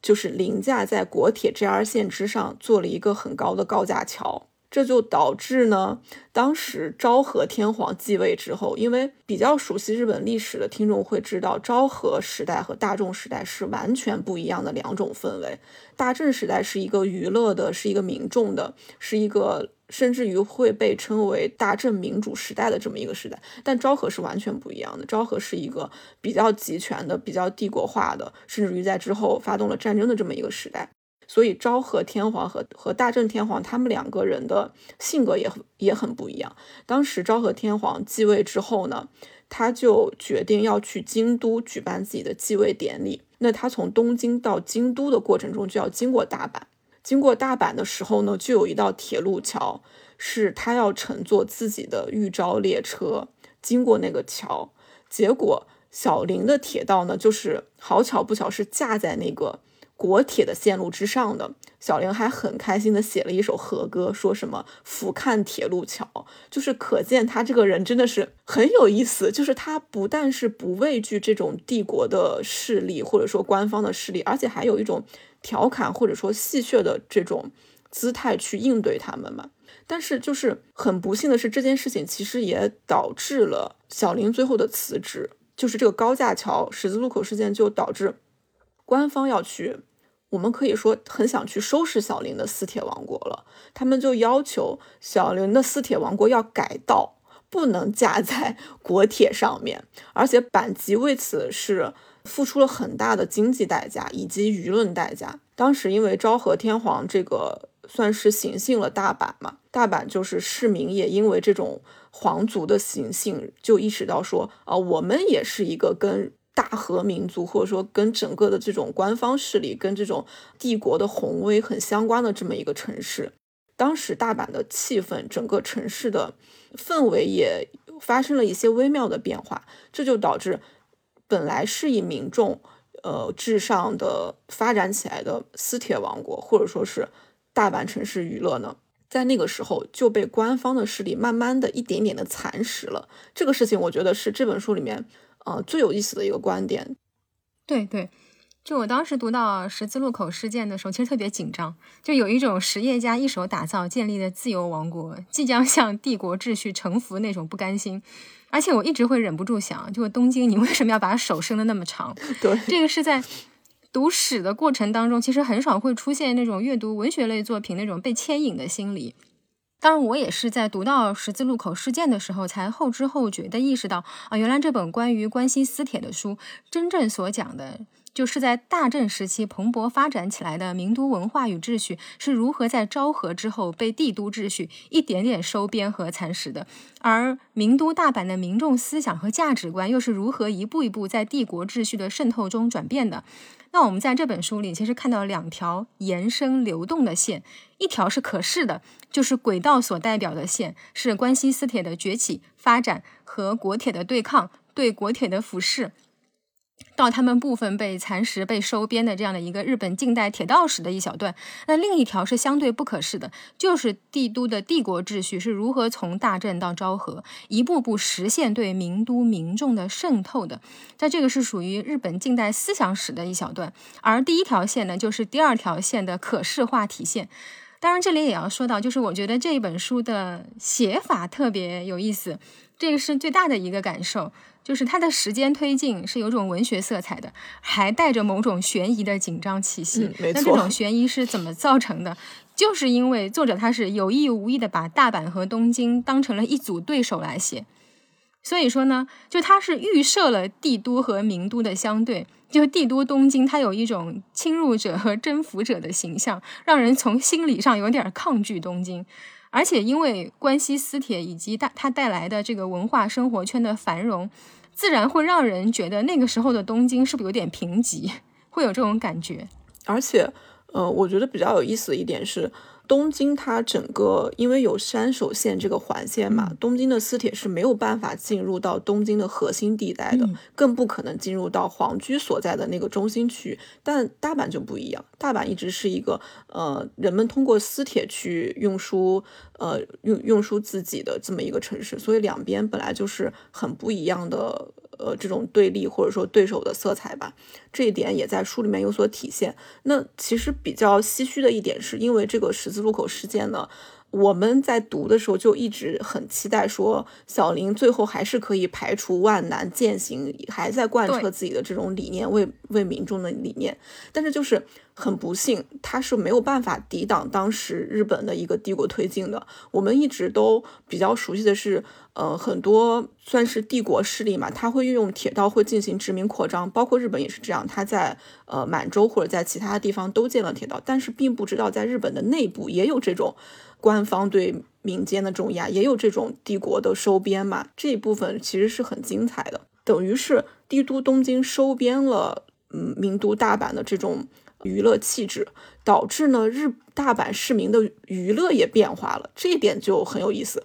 就是凌驾在国铁 JR 线之上，做了一个很高的高架桥。这就导致呢，当时昭和天皇继位之后，因为比较熟悉日本历史的听众会知道，昭和时代和大正时代是完全不一样的两种氛围。大正时代是一个娱乐的，是一个民众的，是一个甚至于会被称为大正民主时代的这么一个时代。但昭和是完全不一样的，昭和是一个比较集权的、比较帝国化的，甚至于在之后发动了战争的这么一个时代。所以昭和天皇和和大正天皇他们两个人的性格也也很不一样。当时昭和天皇继位之后呢，他就决定要去京都举办自己的继位典礼。那他从东京到京都的过程中就要经过大阪，经过大阪的时候呢，就有一道铁路桥，是他要乘坐自己的玉昭列车经过那个桥。结果小林的铁道呢，就是好巧不巧是架在那个。国铁的线路之上的小玲还很开心的写了一首和歌，说什么俯瞰铁路桥，就是可见他这个人真的是很有意思。就是他不但是不畏惧这种帝国的势力或者说官方的势力，而且还有一种调侃或者说戏谑的这种姿态去应对他们嘛。但是就是很不幸的是，这件事情其实也导致了小林最后的辞职，就是这个高架桥十字路口事件就导致官方要去。我们可以说很想去收拾小林的私铁王国了，他们就要求小林的私铁王国要改道，不能架在国铁上面，而且阪急为此是付出了很大的经济代价以及舆论代价。当时因为昭和天皇这个算是行幸了大阪嘛，大阪就是市民也因为这种皇族的行幸，就意识到说，啊，我们也是一个跟大和民族，或者说跟整个的这种官方势力、跟这种帝国的宏威很相关的这么一个城市。当时大阪的气氛，整个城市的氛围也发生了一些微妙的变化，这就导致本来是以民众呃至上的发展起来的私铁王国，或者说是大阪城市娱乐呢，在那个时候就被官方的势力慢慢的一点点的蚕食了。这个事情，我觉得是这本书里面。呃，最有意思的一个观点，对对，就我当时读到十字路口事件的时候，其实特别紧张，就有一种实业家一手打造建立的自由王国即将向帝国秩序臣服那种不甘心，而且我一直会忍不住想，就东京，你为什么要把手伸的那么长？对，这个是在读史的过程当中，其实很少会出现那种阅读文学类作品那种被牵引的心理。当然，我也是在读到十字路口事件的时候，才后知后觉的意识到啊，原来这本关于关西私铁的书，真正所讲的，就是在大正时期蓬勃发展起来的名都文化与秩序，是如何在昭和之后被帝都秩序一点点收编和蚕食的，而名都大阪的民众思想和价值观，又是如何一步一步在帝国秩序的渗透中转变的。那我们在这本书里，其实看到两条延伸流动的线，一条是可视的，就是轨道所代表的线，是关西私铁的崛起、发展和国铁的对抗，对国铁的俯视。到他们部分被蚕食、被收编的这样的一个日本近代铁道史的一小段，那另一条是相对不可视的，就是帝都的帝国秩序是如何从大正到昭和一步步实现对名都民众的渗透的。在这个是属于日本近代思想史的一小段，而第一条线呢，就是第二条线的可视化体现。当然，这里也要说到，就是我觉得这一本书的写法特别有意思，这个是最大的一个感受。就是它的时间推进是有种文学色彩的，还带着某种悬疑的紧张气息。没错，那这种 悬疑是怎么造成的？就是因为作者他是有意无意的把大阪和东京当成了一组对手来写，所以说呢，就他是预设了帝都和名都的相对，就帝都东京，它有一种侵入者和征服者的形象，让人从心理上有点抗拒东京。而且因为关西私铁以及带它带来的这个文化生活圈的繁荣，自然会让人觉得那个时候的东京是不是有点贫瘠，会有这种感觉。而且，呃，我觉得比较有意思的一点是。东京它整个因为有山手线这个环线嘛，东京的私铁是没有办法进入到东京的核心地带的，更不可能进入到皇居所在的那个中心区。但大阪就不一样，大阪一直是一个呃人们通过私铁去运输呃运运输自己的这么一个城市，所以两边本来就是很不一样的。呃，这种对立或者说对手的色彩吧，这一点也在书里面有所体现。那其实比较唏嘘的一点是，因为这个十字路口事件呢。我们在读的时候就一直很期待，说小林最后还是可以排除万难践行，还在贯彻自己的这种理念，为为民众的理念。但是就是很不幸，他是没有办法抵挡当时日本的一个帝国推进的。我们一直都比较熟悉的是，呃，很多算是帝国势力嘛，他会运用铁道会进行殖民扩张，包括日本也是这样，他在呃满洲或者在其他地方都建了铁道，但是并不知道在日本的内部也有这种。官方对民间的这种压，也有这种帝国的收编嘛？这一部分其实是很精彩的，等于是帝都东京收编了，嗯，名都大阪的这种娱乐气质，导致呢日大阪市民的娱乐也变化了，这一点就很有意思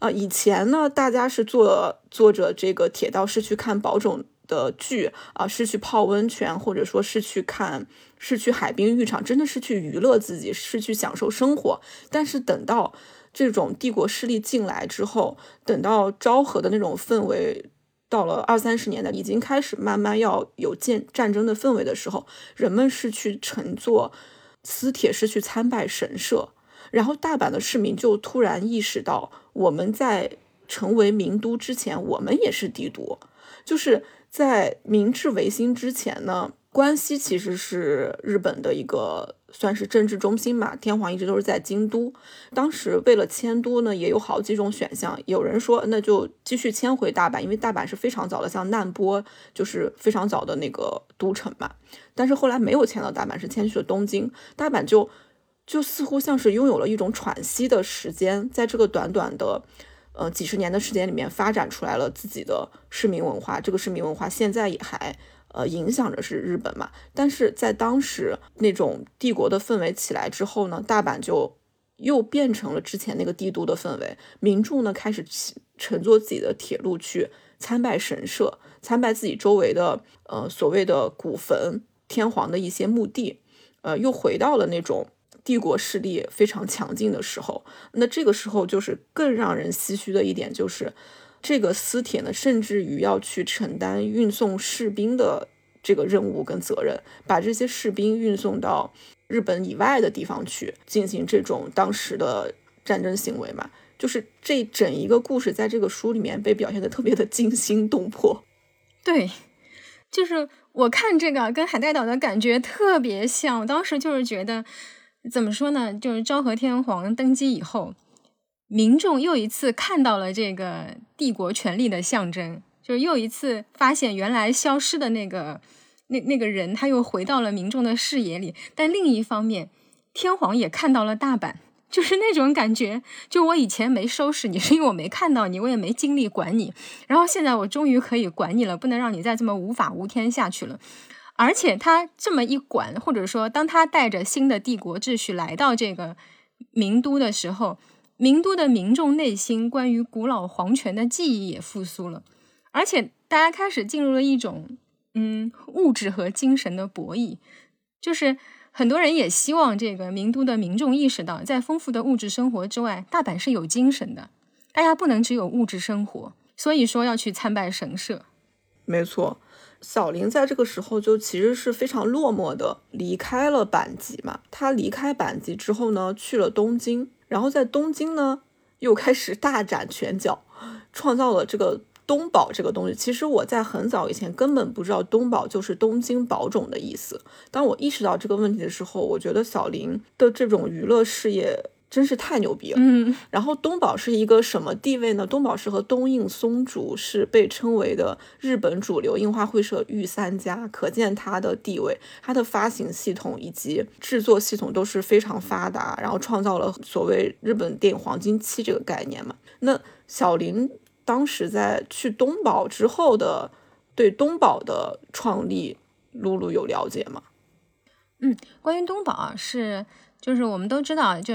啊。以前呢，大家是坐坐着这个铁道是去看宝冢。的剧啊，是去泡温泉，或者说是去看，是去海滨浴场，真的是去娱乐自己，是去享受生活。但是等到这种帝国势力进来之后，等到昭和的那种氛围到了二三十年代，已经开始慢慢要有建战争的氛围的时候，人们是去乘坐私铁，是去参拜神社。然后大阪的市民就突然意识到，我们在成为名都之前，我们也是帝都，就是。在明治维新之前呢，关西其实是日本的一个算是政治中心嘛，天皇一直都是在京都。当时为了迁都呢，也有好几种选项。有人说那就继续迁回大阪，因为大阪是非常早的，像难波就是非常早的那个都城嘛。但是后来没有迁到大阪，是迁去了东京。大阪就就似乎像是拥有了一种喘息的时间，在这个短短的。呃几十年的时间里面发展出来了自己的市民文化，这个市民文化现在也还呃影响着是日本嘛。但是在当时那种帝国的氛围起来之后呢，大阪就又变成了之前那个帝都的氛围，民众呢开始乘坐自己的铁路去参拜神社，参拜自己周围的呃所谓的古坟、天皇的一些墓地，呃，又回到了那种帝国势力非常强劲的时候。那这个时候就是更让人唏嘘的一点，就是这个私铁呢，甚至于要去承担运送士兵的这个任务跟责任，把这些士兵运送到日本以外的地方去进行这种当时的战争行为嘛。就是这整一个故事在这个书里面被表现的特别的惊心动魄。对，就是我看这个跟海带岛的感觉特别像。我当时就是觉得，怎么说呢？就是昭和天皇登基以后，民众又一次看到了这个帝国权力的象征，就是又一次发现原来消失的那个那那个人，他又回到了民众的视野里。但另一方面，天皇也看到了大阪。就是那种感觉，就我以前没收拾你，是因为我没看到你，我也没精力管你。然后现在我终于可以管你了，不能让你再这么无法无天下去了。而且他这么一管，或者说当他带着新的帝国秩序来到这个名都的时候，名都的民众内心关于古老皇权的记忆也复苏了，而且大家开始进入了一种嗯物质和精神的博弈，就是。很多人也希望这个名都的民众意识到，在丰富的物质生活之外，大阪是有精神的。大家不能只有物质生活，所以说要去参拜神社。没错，小林在这个时候就其实是非常落寞的离开了阪急嘛。他离开阪急之后呢，去了东京，然后在东京呢又开始大展拳脚，创造了这个。东宝这个东西，其实我在很早以前根本不知道东宝就是东京宝冢的意思。当我意识到这个问题的时候，我觉得小林的这种娱乐事业真是太牛逼了。嗯，然后东宝是一个什么地位呢？东宝是和东映、松竹是被称为的日本主流映画会社御三家，可见它的地位。它的发行系统以及制作系统都是非常发达，然后创造了所谓日本电影黄金期这个概念嘛。那小林。当时在去东宝之后的对东宝的创立，露露有了解吗？嗯，关于东宝啊，是就是我们都知道，就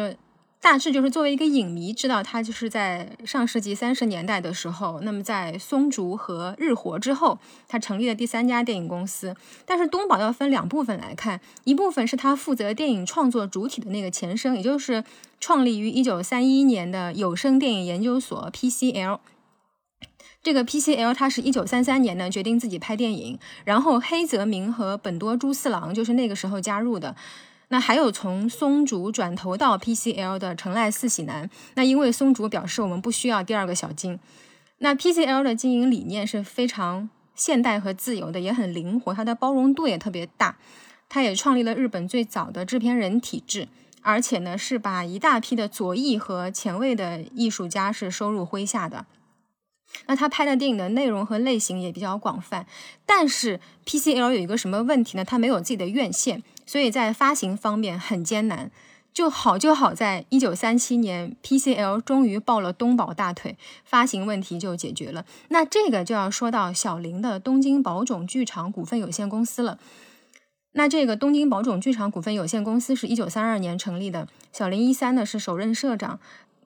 大致就是作为一个影迷知道，它就是在上世纪三十年代的时候，那么在松竹和日活之后，它成立了第三家电影公司。但是东宝要分两部分来看，一部分是它负责电影创作主体的那个前身，也就是创立于一九三一年的有声电影研究所 （PCL）。这个 PCL 它是一九三三年呢决定自己拍电影，然后黑泽明和本多猪四郎就是那个时候加入的。那还有从松竹转投到 PCL 的成濑四喜男，那因为松竹表示我们不需要第二个小金。那 PCL 的经营理念是非常现代和自由的，也很灵活，它的包容度也特别大。它也创立了日本最早的制片人体制，而且呢是把一大批的左翼和前卫的艺术家是收入麾下的。那他拍的电影的内容和类型也比较广泛，但是 PCL 有一个什么问题呢？他没有自己的院线，所以在发行方面很艰难。就好就好在一九三七年，PCL 终于抱了东宝大腿，发行问题就解决了。那这个就要说到小林的东京宝冢剧场股份有限公司了。那这个东京宝冢剧场股份有限公司是一九三二年成立的，小林一三呢是首任社长，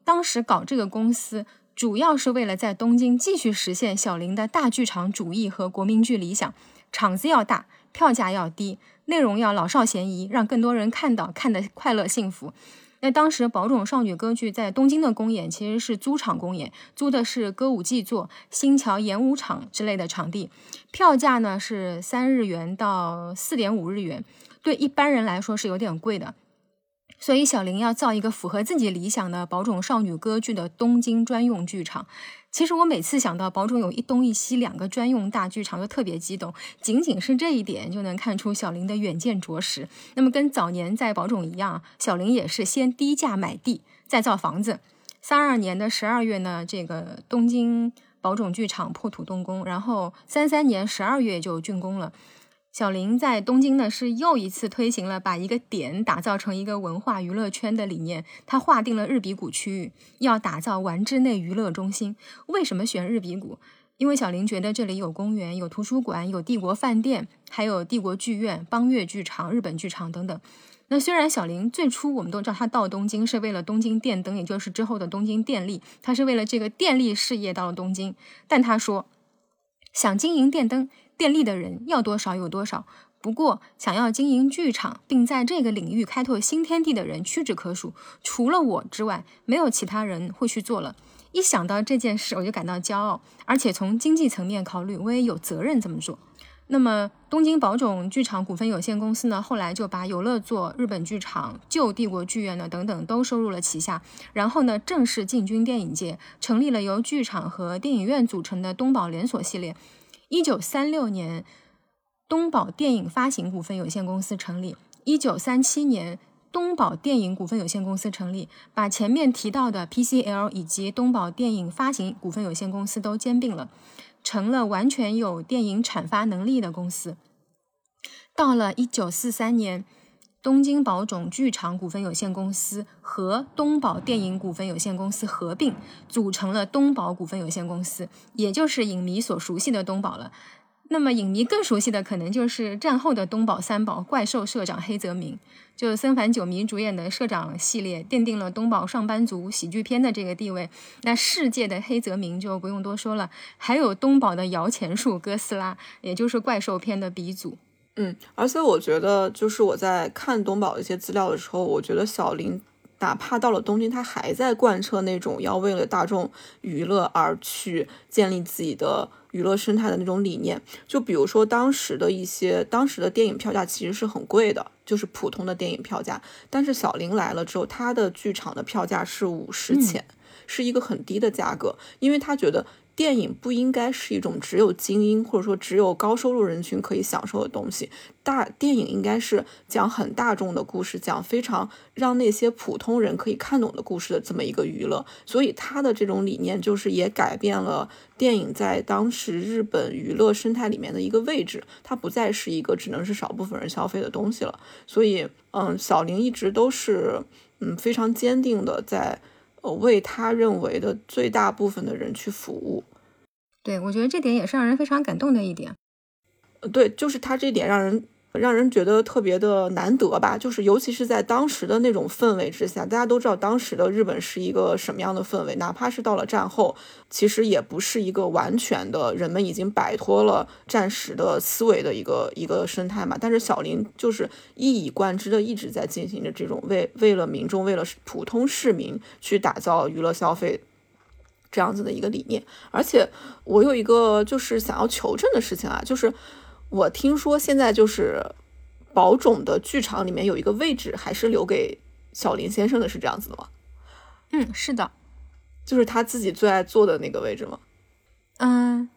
当时搞这个公司。主要是为了在东京继续实现小林的大剧场主义和国民剧理想，场子要大，票价要低，内容要老少咸宜，让更多人看到看得快乐幸福。那当时宝冢少女歌剧在东京的公演其实是租场公演，租的是歌舞伎座、新桥演武场之类的场地，票价呢是三日元到四点五日元，对一般人来说是有点贵的。所以小林要造一个符合自己理想的宝冢少女歌剧的东京专用剧场。其实我每次想到宝冢有一东一西两个专用大剧场，都特别激动。仅仅是这一点就能看出小林的远见卓识。那么跟早年在宝冢一样，小林也是先低价买地，再造房子。三二年的十二月呢，这个东京宝冢剧场破土动工，然后三三年十二月就竣工了。小林在东京呢，是又一次推行了把一个点打造成一个文化娱乐圈的理念。他划定了日比谷区域，要打造丸之内娱乐中心。为什么选日比谷？因为小林觉得这里有公园、有图书馆、有帝国饭店，还有帝国剧院、邦乐剧场、日本剧场等等。那虽然小林最初我们都知道他到东京是为了东京电灯，也就是之后的东京电力，他是为了这个电力事业到了东京。但他说，想经营电灯、电力的人要多少有多少，不过想要经营剧场并在这个领域开拓新天地的人屈指可数，除了我之外，没有其他人会去做了。一想到这件事，我就感到骄傲，而且从经济层面考虑，我也有责任这么做。那么，东京宝冢剧场股份有限公司呢，后来就把有乐座、日本剧场、旧帝国剧院呢等等都收入了旗下，然后呢，正式进军电影界，成立了由剧场和电影院组成的东宝连锁系列。一九三六年，东宝电影发行股份有限公司成立；一九三七年。东宝电影股份有限公司成立，把前面提到的 PCL 以及东宝电影发行股份有限公司都兼并了，成了完全有电影产发能力的公司。到了一九四三年，东京宝冢剧场股份有限公司和东宝电影股份有限公司合并，组成了东宝股份有限公司，也就是影迷所熟悉的东宝了。那么影迷更熟悉的可能就是战后的东宝三宝怪兽社长黑泽明。就是森繁久弥主演的社长系列，奠定了东宝上班族喜剧片的这个地位。那世界的黑泽明就不用多说了，还有东宝的摇钱树哥斯拉，也就是怪兽片的鼻祖。嗯，而且我觉得，就是我在看东宝一些资料的时候，我觉得小林哪怕到了东京，他还在贯彻那种要为了大众娱乐而去建立自己的。娱乐生态的那种理念，就比如说当时的一些当时的电影票价其实是很贵的，就是普通的电影票价。但是小林来了之后，他的剧场的票价是五十钱，是一个很低的价格，因为他觉得。电影不应该是一种只有精英或者说只有高收入人群可以享受的东西。大电影应该是讲很大众的故事，讲非常让那些普通人可以看懂的故事的这么一个娱乐。所以他的这种理念就是也改变了电影在当时日本娱乐生态里面的一个位置，它不再是一个只能是少部分人消费的东西了。所以，嗯，小林一直都是嗯非常坚定的在。呃，为他认为的最大部分的人去服务，对我觉得这点也是让人非常感动的一点。呃，对，就是他这点让人。让人觉得特别的难得吧，就是尤其是在当时的那种氛围之下，大家都知道当时的日本是一个什么样的氛围，哪怕是到了战后，其实也不是一个完全的人们已经摆脱了战时的思维的一个一个生态嘛。但是小林就是一以贯之的一直在进行着这种为为了民众、为了普通市民去打造娱乐消费这样子的一个理念。而且我有一个就是想要求证的事情啊，就是。我听说现在就是宝冢的剧场里面有一个位置还是留给小林先生的，是这样子的吗？嗯，是的，就是他自己最爱坐的那个位置吗？嗯，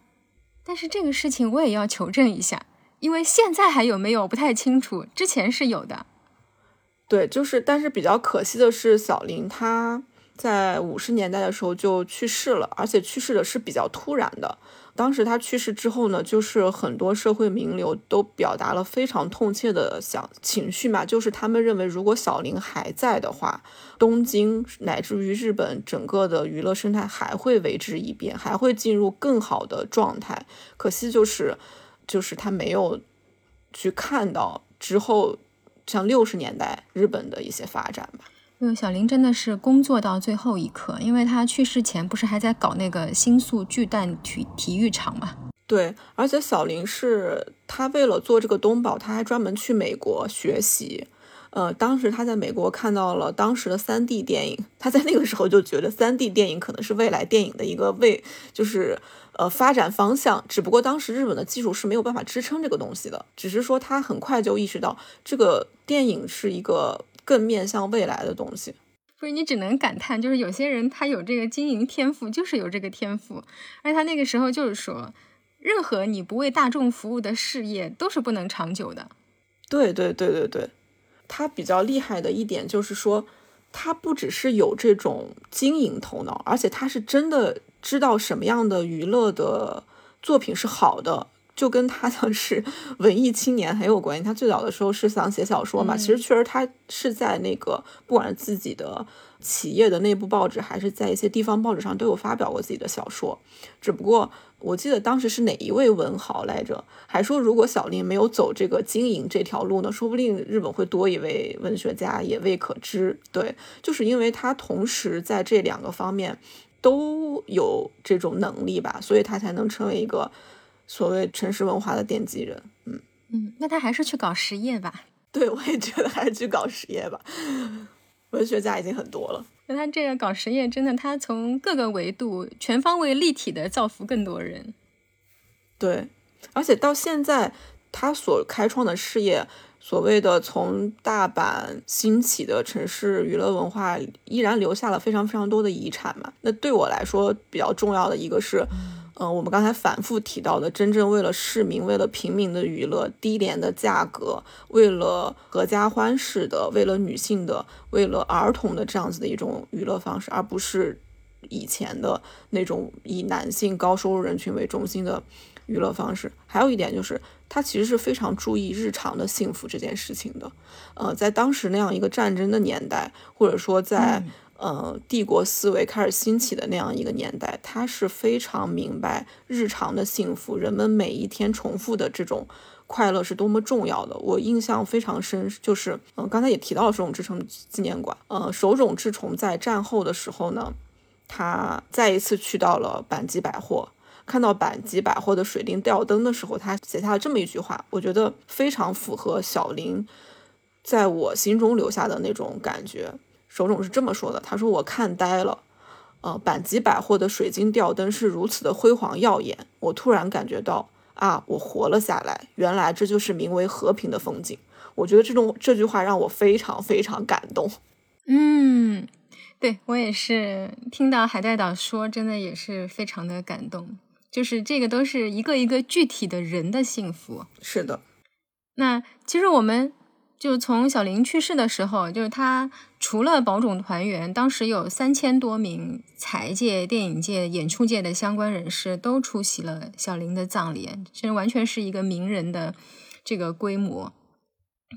但是这个事情我也要求证一下，因为现在还有没有不太清楚，之前是有的。对，就是但是比较可惜的是，小林他在五十年代的时候就去世了，而且去世的是比较突然的。当时他去世之后呢，就是很多社会名流都表达了非常痛切的想情绪嘛，就是他们认为如果小林还在的话，东京乃至于日本整个的娱乐生态还会为之一变，还会进入更好的状态。可惜就是，就是他没有去看到之后像六十年代日本的一些发展吧。嗯，小林真的是工作到最后一刻，因为他去世前不是还在搞那个新宿巨蛋体体育场嘛？对，而且小林是他为了做这个东宝，他还专门去美国学习。呃，当时他在美国看到了当时的三 D 电影，他在那个时候就觉得三 D 电影可能是未来电影的一个未，就是呃发展方向。只不过当时日本的技术是没有办法支撑这个东西的，只是说他很快就意识到这个电影是一个。更面向未来的东西，不是你只能感叹，就是有些人他有这个经营天赋，就是有这个天赋。而他那个时候就是说，任何你不为大众服务的事业都是不能长久的。对对对对对，他比较厉害的一点就是说，他不只是有这种经营头脑，而且他是真的知道什么样的娱乐的作品是好的。就跟他像是 文艺青年很有关系。他最早的时候是想写小说嘛，其实确实他是在那个不管是自己的企业的内部报纸，还是在一些地方报纸上都有发表过自己的小说。只不过我记得当时是哪一位文豪来着，还说如果小林没有走这个经营这条路呢，说不定日本会多一位文学家也未可知。对，就是因为他同时在这两个方面都有这种能力吧，所以他才能成为一个。所谓城市文化的奠基人，嗯嗯，那他还是去搞实业吧。对，我也觉得还是去搞实业吧。文学家已经很多了，那他这个搞实业，真的，他从各个维度全方位立体的造福更多人。对，而且到现在，他所开创的事业，所谓的从大阪兴起的城市娱乐文化，依然留下了非常非常多的遗产嘛。那对我来说，比较重要的一个是。嗯，我们刚才反复提到的，真正为了市民、为了平民的娱乐，低廉的价格，为了合家欢式的，为了女性的，为了儿童的这样子的一种娱乐方式，而不是以前的那种以男性高收入人群为中心的娱乐方式。还有一点就是，他其实是非常注意日常的幸福这件事情的。呃，在当时那样一个战争的年代，或者说在。呃，帝国思维开始兴起的那样一个年代，他是非常明白日常的幸福，人们每一天重复的这种快乐是多么重要的。我印象非常深，就是嗯，刚才也提到了手冢治虫纪念馆。呃，手冢治虫在战后的时候呢，他再一次去到了阪急百货，看到阪急百货的水晶吊灯的时候，他写下了这么一句话，我觉得非常符合小林在我心中留下的那种感觉。手冢是这么说的：“他说我看呆了，呃，阪急百货的水晶吊灯是如此的辉煌耀眼，我突然感觉到啊，我活了下来。原来这就是名为和平的风景。我觉得这种这句话让我非常非常感动。嗯，对我也是听到海带岛说，真的也是非常的感动。就是这个都是一个一个具体的人的幸福。是的，那其实我们。”就从小林去世的时候，就是他除了宝冢团员，当时有三千多名财界、电影界、演出界的相关人士都出席了小林的葬礼，这完全是一个名人的这个规模。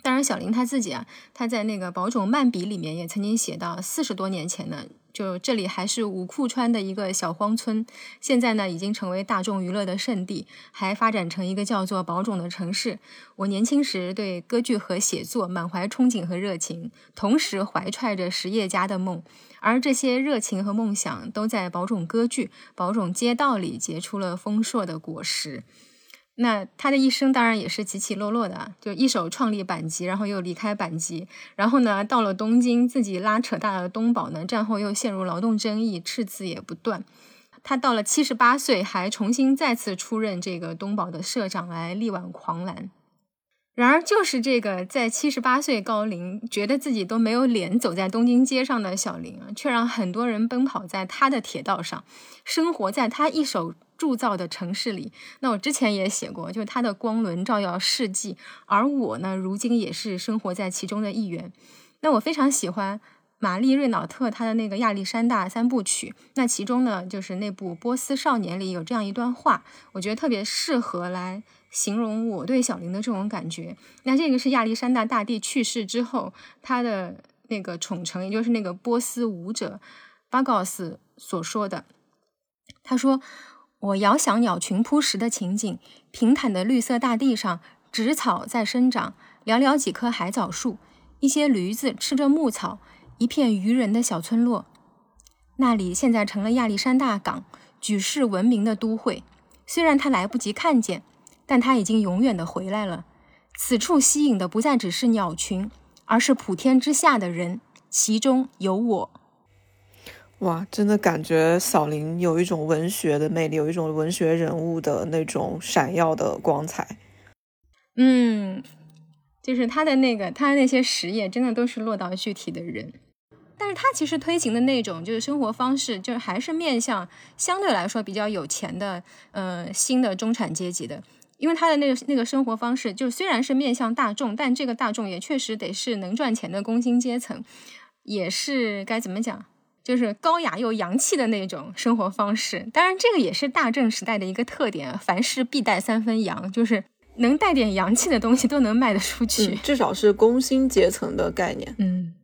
当然，小林他自己啊，他在那个宝冢漫笔里面也曾经写到，四十多年前的。就这里还是五库川的一个小荒村，现在呢已经成为大众娱乐的圣地，还发展成一个叫做宝冢的城市。我年轻时对歌剧和写作满怀憧憬和热情，同时怀揣着实业家的梦，而这些热情和梦想都在宝冢歌剧、宝冢街道里结出了丰硕的果实。那他的一生当然也是起起落落的，就一手创立板籍，然后又离开板籍，然后呢到了东京，自己拉扯大了东宝呢，战后又陷入劳动争议，赤字也不断。他到了七十八岁，还重新再次出任这个东宝的社长，来力挽狂澜。然而，就是这个在七十八岁高龄，觉得自己都没有脸走在东京街上的小林啊，却让很多人奔跑在他的铁道上，生活在他一手。铸造的城市里，那我之前也写过，就是他的光轮照耀世纪，而我呢，如今也是生活在其中的一员。那我非常喜欢玛丽瑞瑙特他的那个亚历山大三部曲，那其中呢，就是那部《波斯少年》里有这样一段话，我觉得特别适合来形容我对小林的这种感觉。那这个是亚历山大大帝去世之后，他的那个宠臣，也就是那个波斯舞者巴高斯所说的，他说。我遥想鸟群扑食的情景，平坦的绿色大地上，植草在生长，寥寥几棵海藻树，一些驴子吃着牧草，一片渔人的小村落。那里现在成了亚历山大港，举世闻名的都会。虽然他来不及看见，但他已经永远的回来了。此处吸引的不再只是鸟群，而是普天之下的人，其中有我。哇，真的感觉小林有一种文学的魅力，有一种文学人物的那种闪耀的光彩。嗯，就是他的那个，他的那些实业，真的都是落到具体的人。但是他其实推行的那种就是生活方式，就是还是面向相对来说比较有钱的，呃，新的中产阶级的。因为他的那个那个生活方式，就虽然是面向大众，但这个大众也确实得是能赚钱的工薪阶层，也是该怎么讲？就是高雅又洋气的那种生活方式。当然，这个也是大正时代的一个特点，凡事必带三分洋，就是能带点洋气的东西都能卖得出去。嗯，至少是工薪阶层的概念。嗯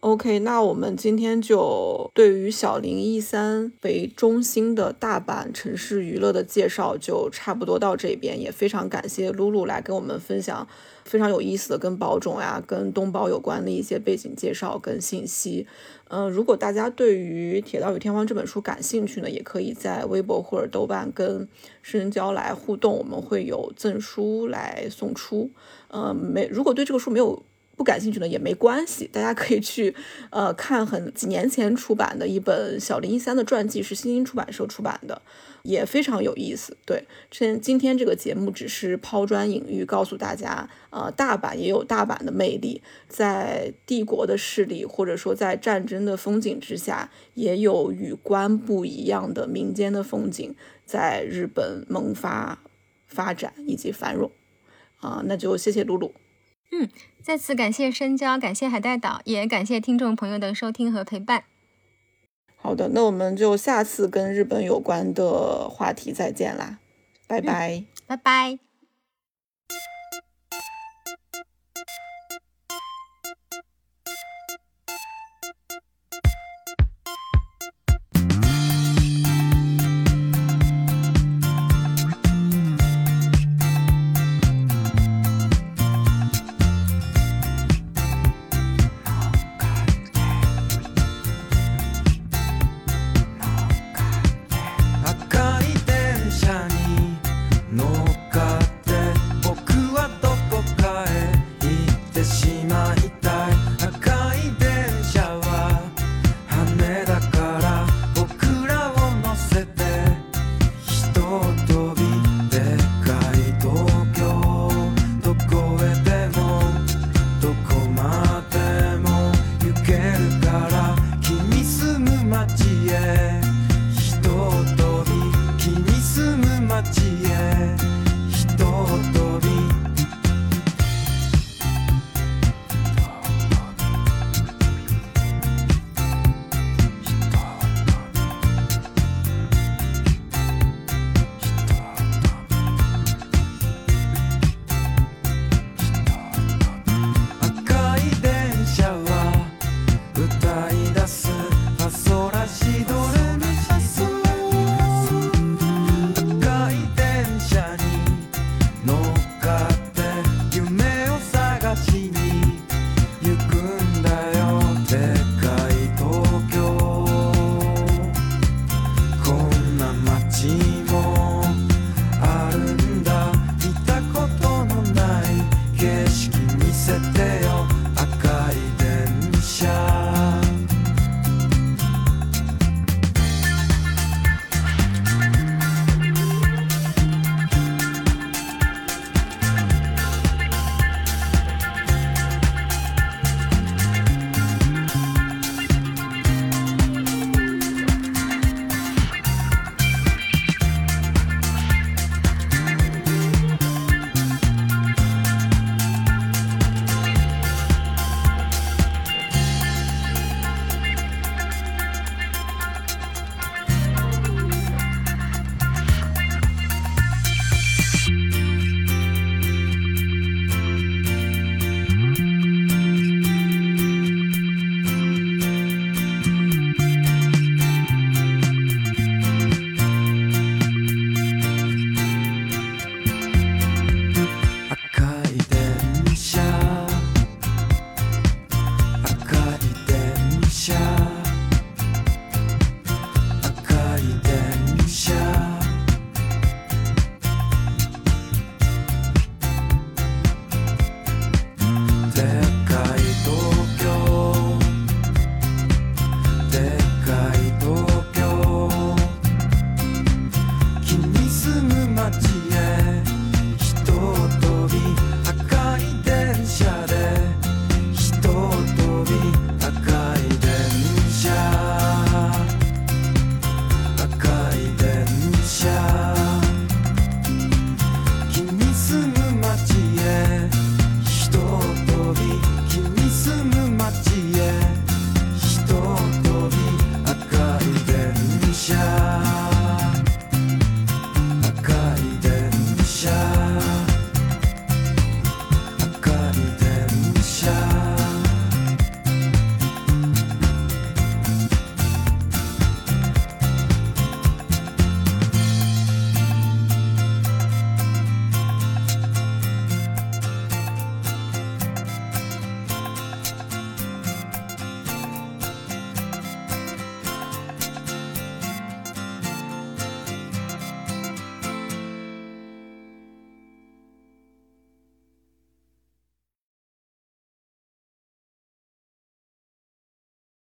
OK，那我们今天就对于小林一三为中心的大阪城市娱乐的介绍就差不多到这边，也非常感谢露露来跟我们分享非常有意思的跟宝冢呀、跟东宝有关的一些背景介绍跟信息。嗯、如果大家对于《铁道与天荒》这本书感兴趣呢，也可以在微博或者豆瓣跟深交来互动，我们会有赠书来送出。呃，没，如果对这个书没有不感兴趣的也没关系，大家可以去呃看很几年前出版的一本小林一三的传记，是新兴出版社出版的，也非常有意思。对，今今天这个节目只是抛砖引玉，告诉大家，呃，大阪也有大阪的魅力，在帝国的势力或者说在战争的风景之下，也有与关不一样的民间的风景在日本萌发、发展以及繁荣。啊、那就谢谢露露。嗯再次感谢深交，感谢海带岛，也感谢听众朋友的收听和陪伴。好的，那我们就下次跟日本有关的话题再见啦，拜拜。拜拜。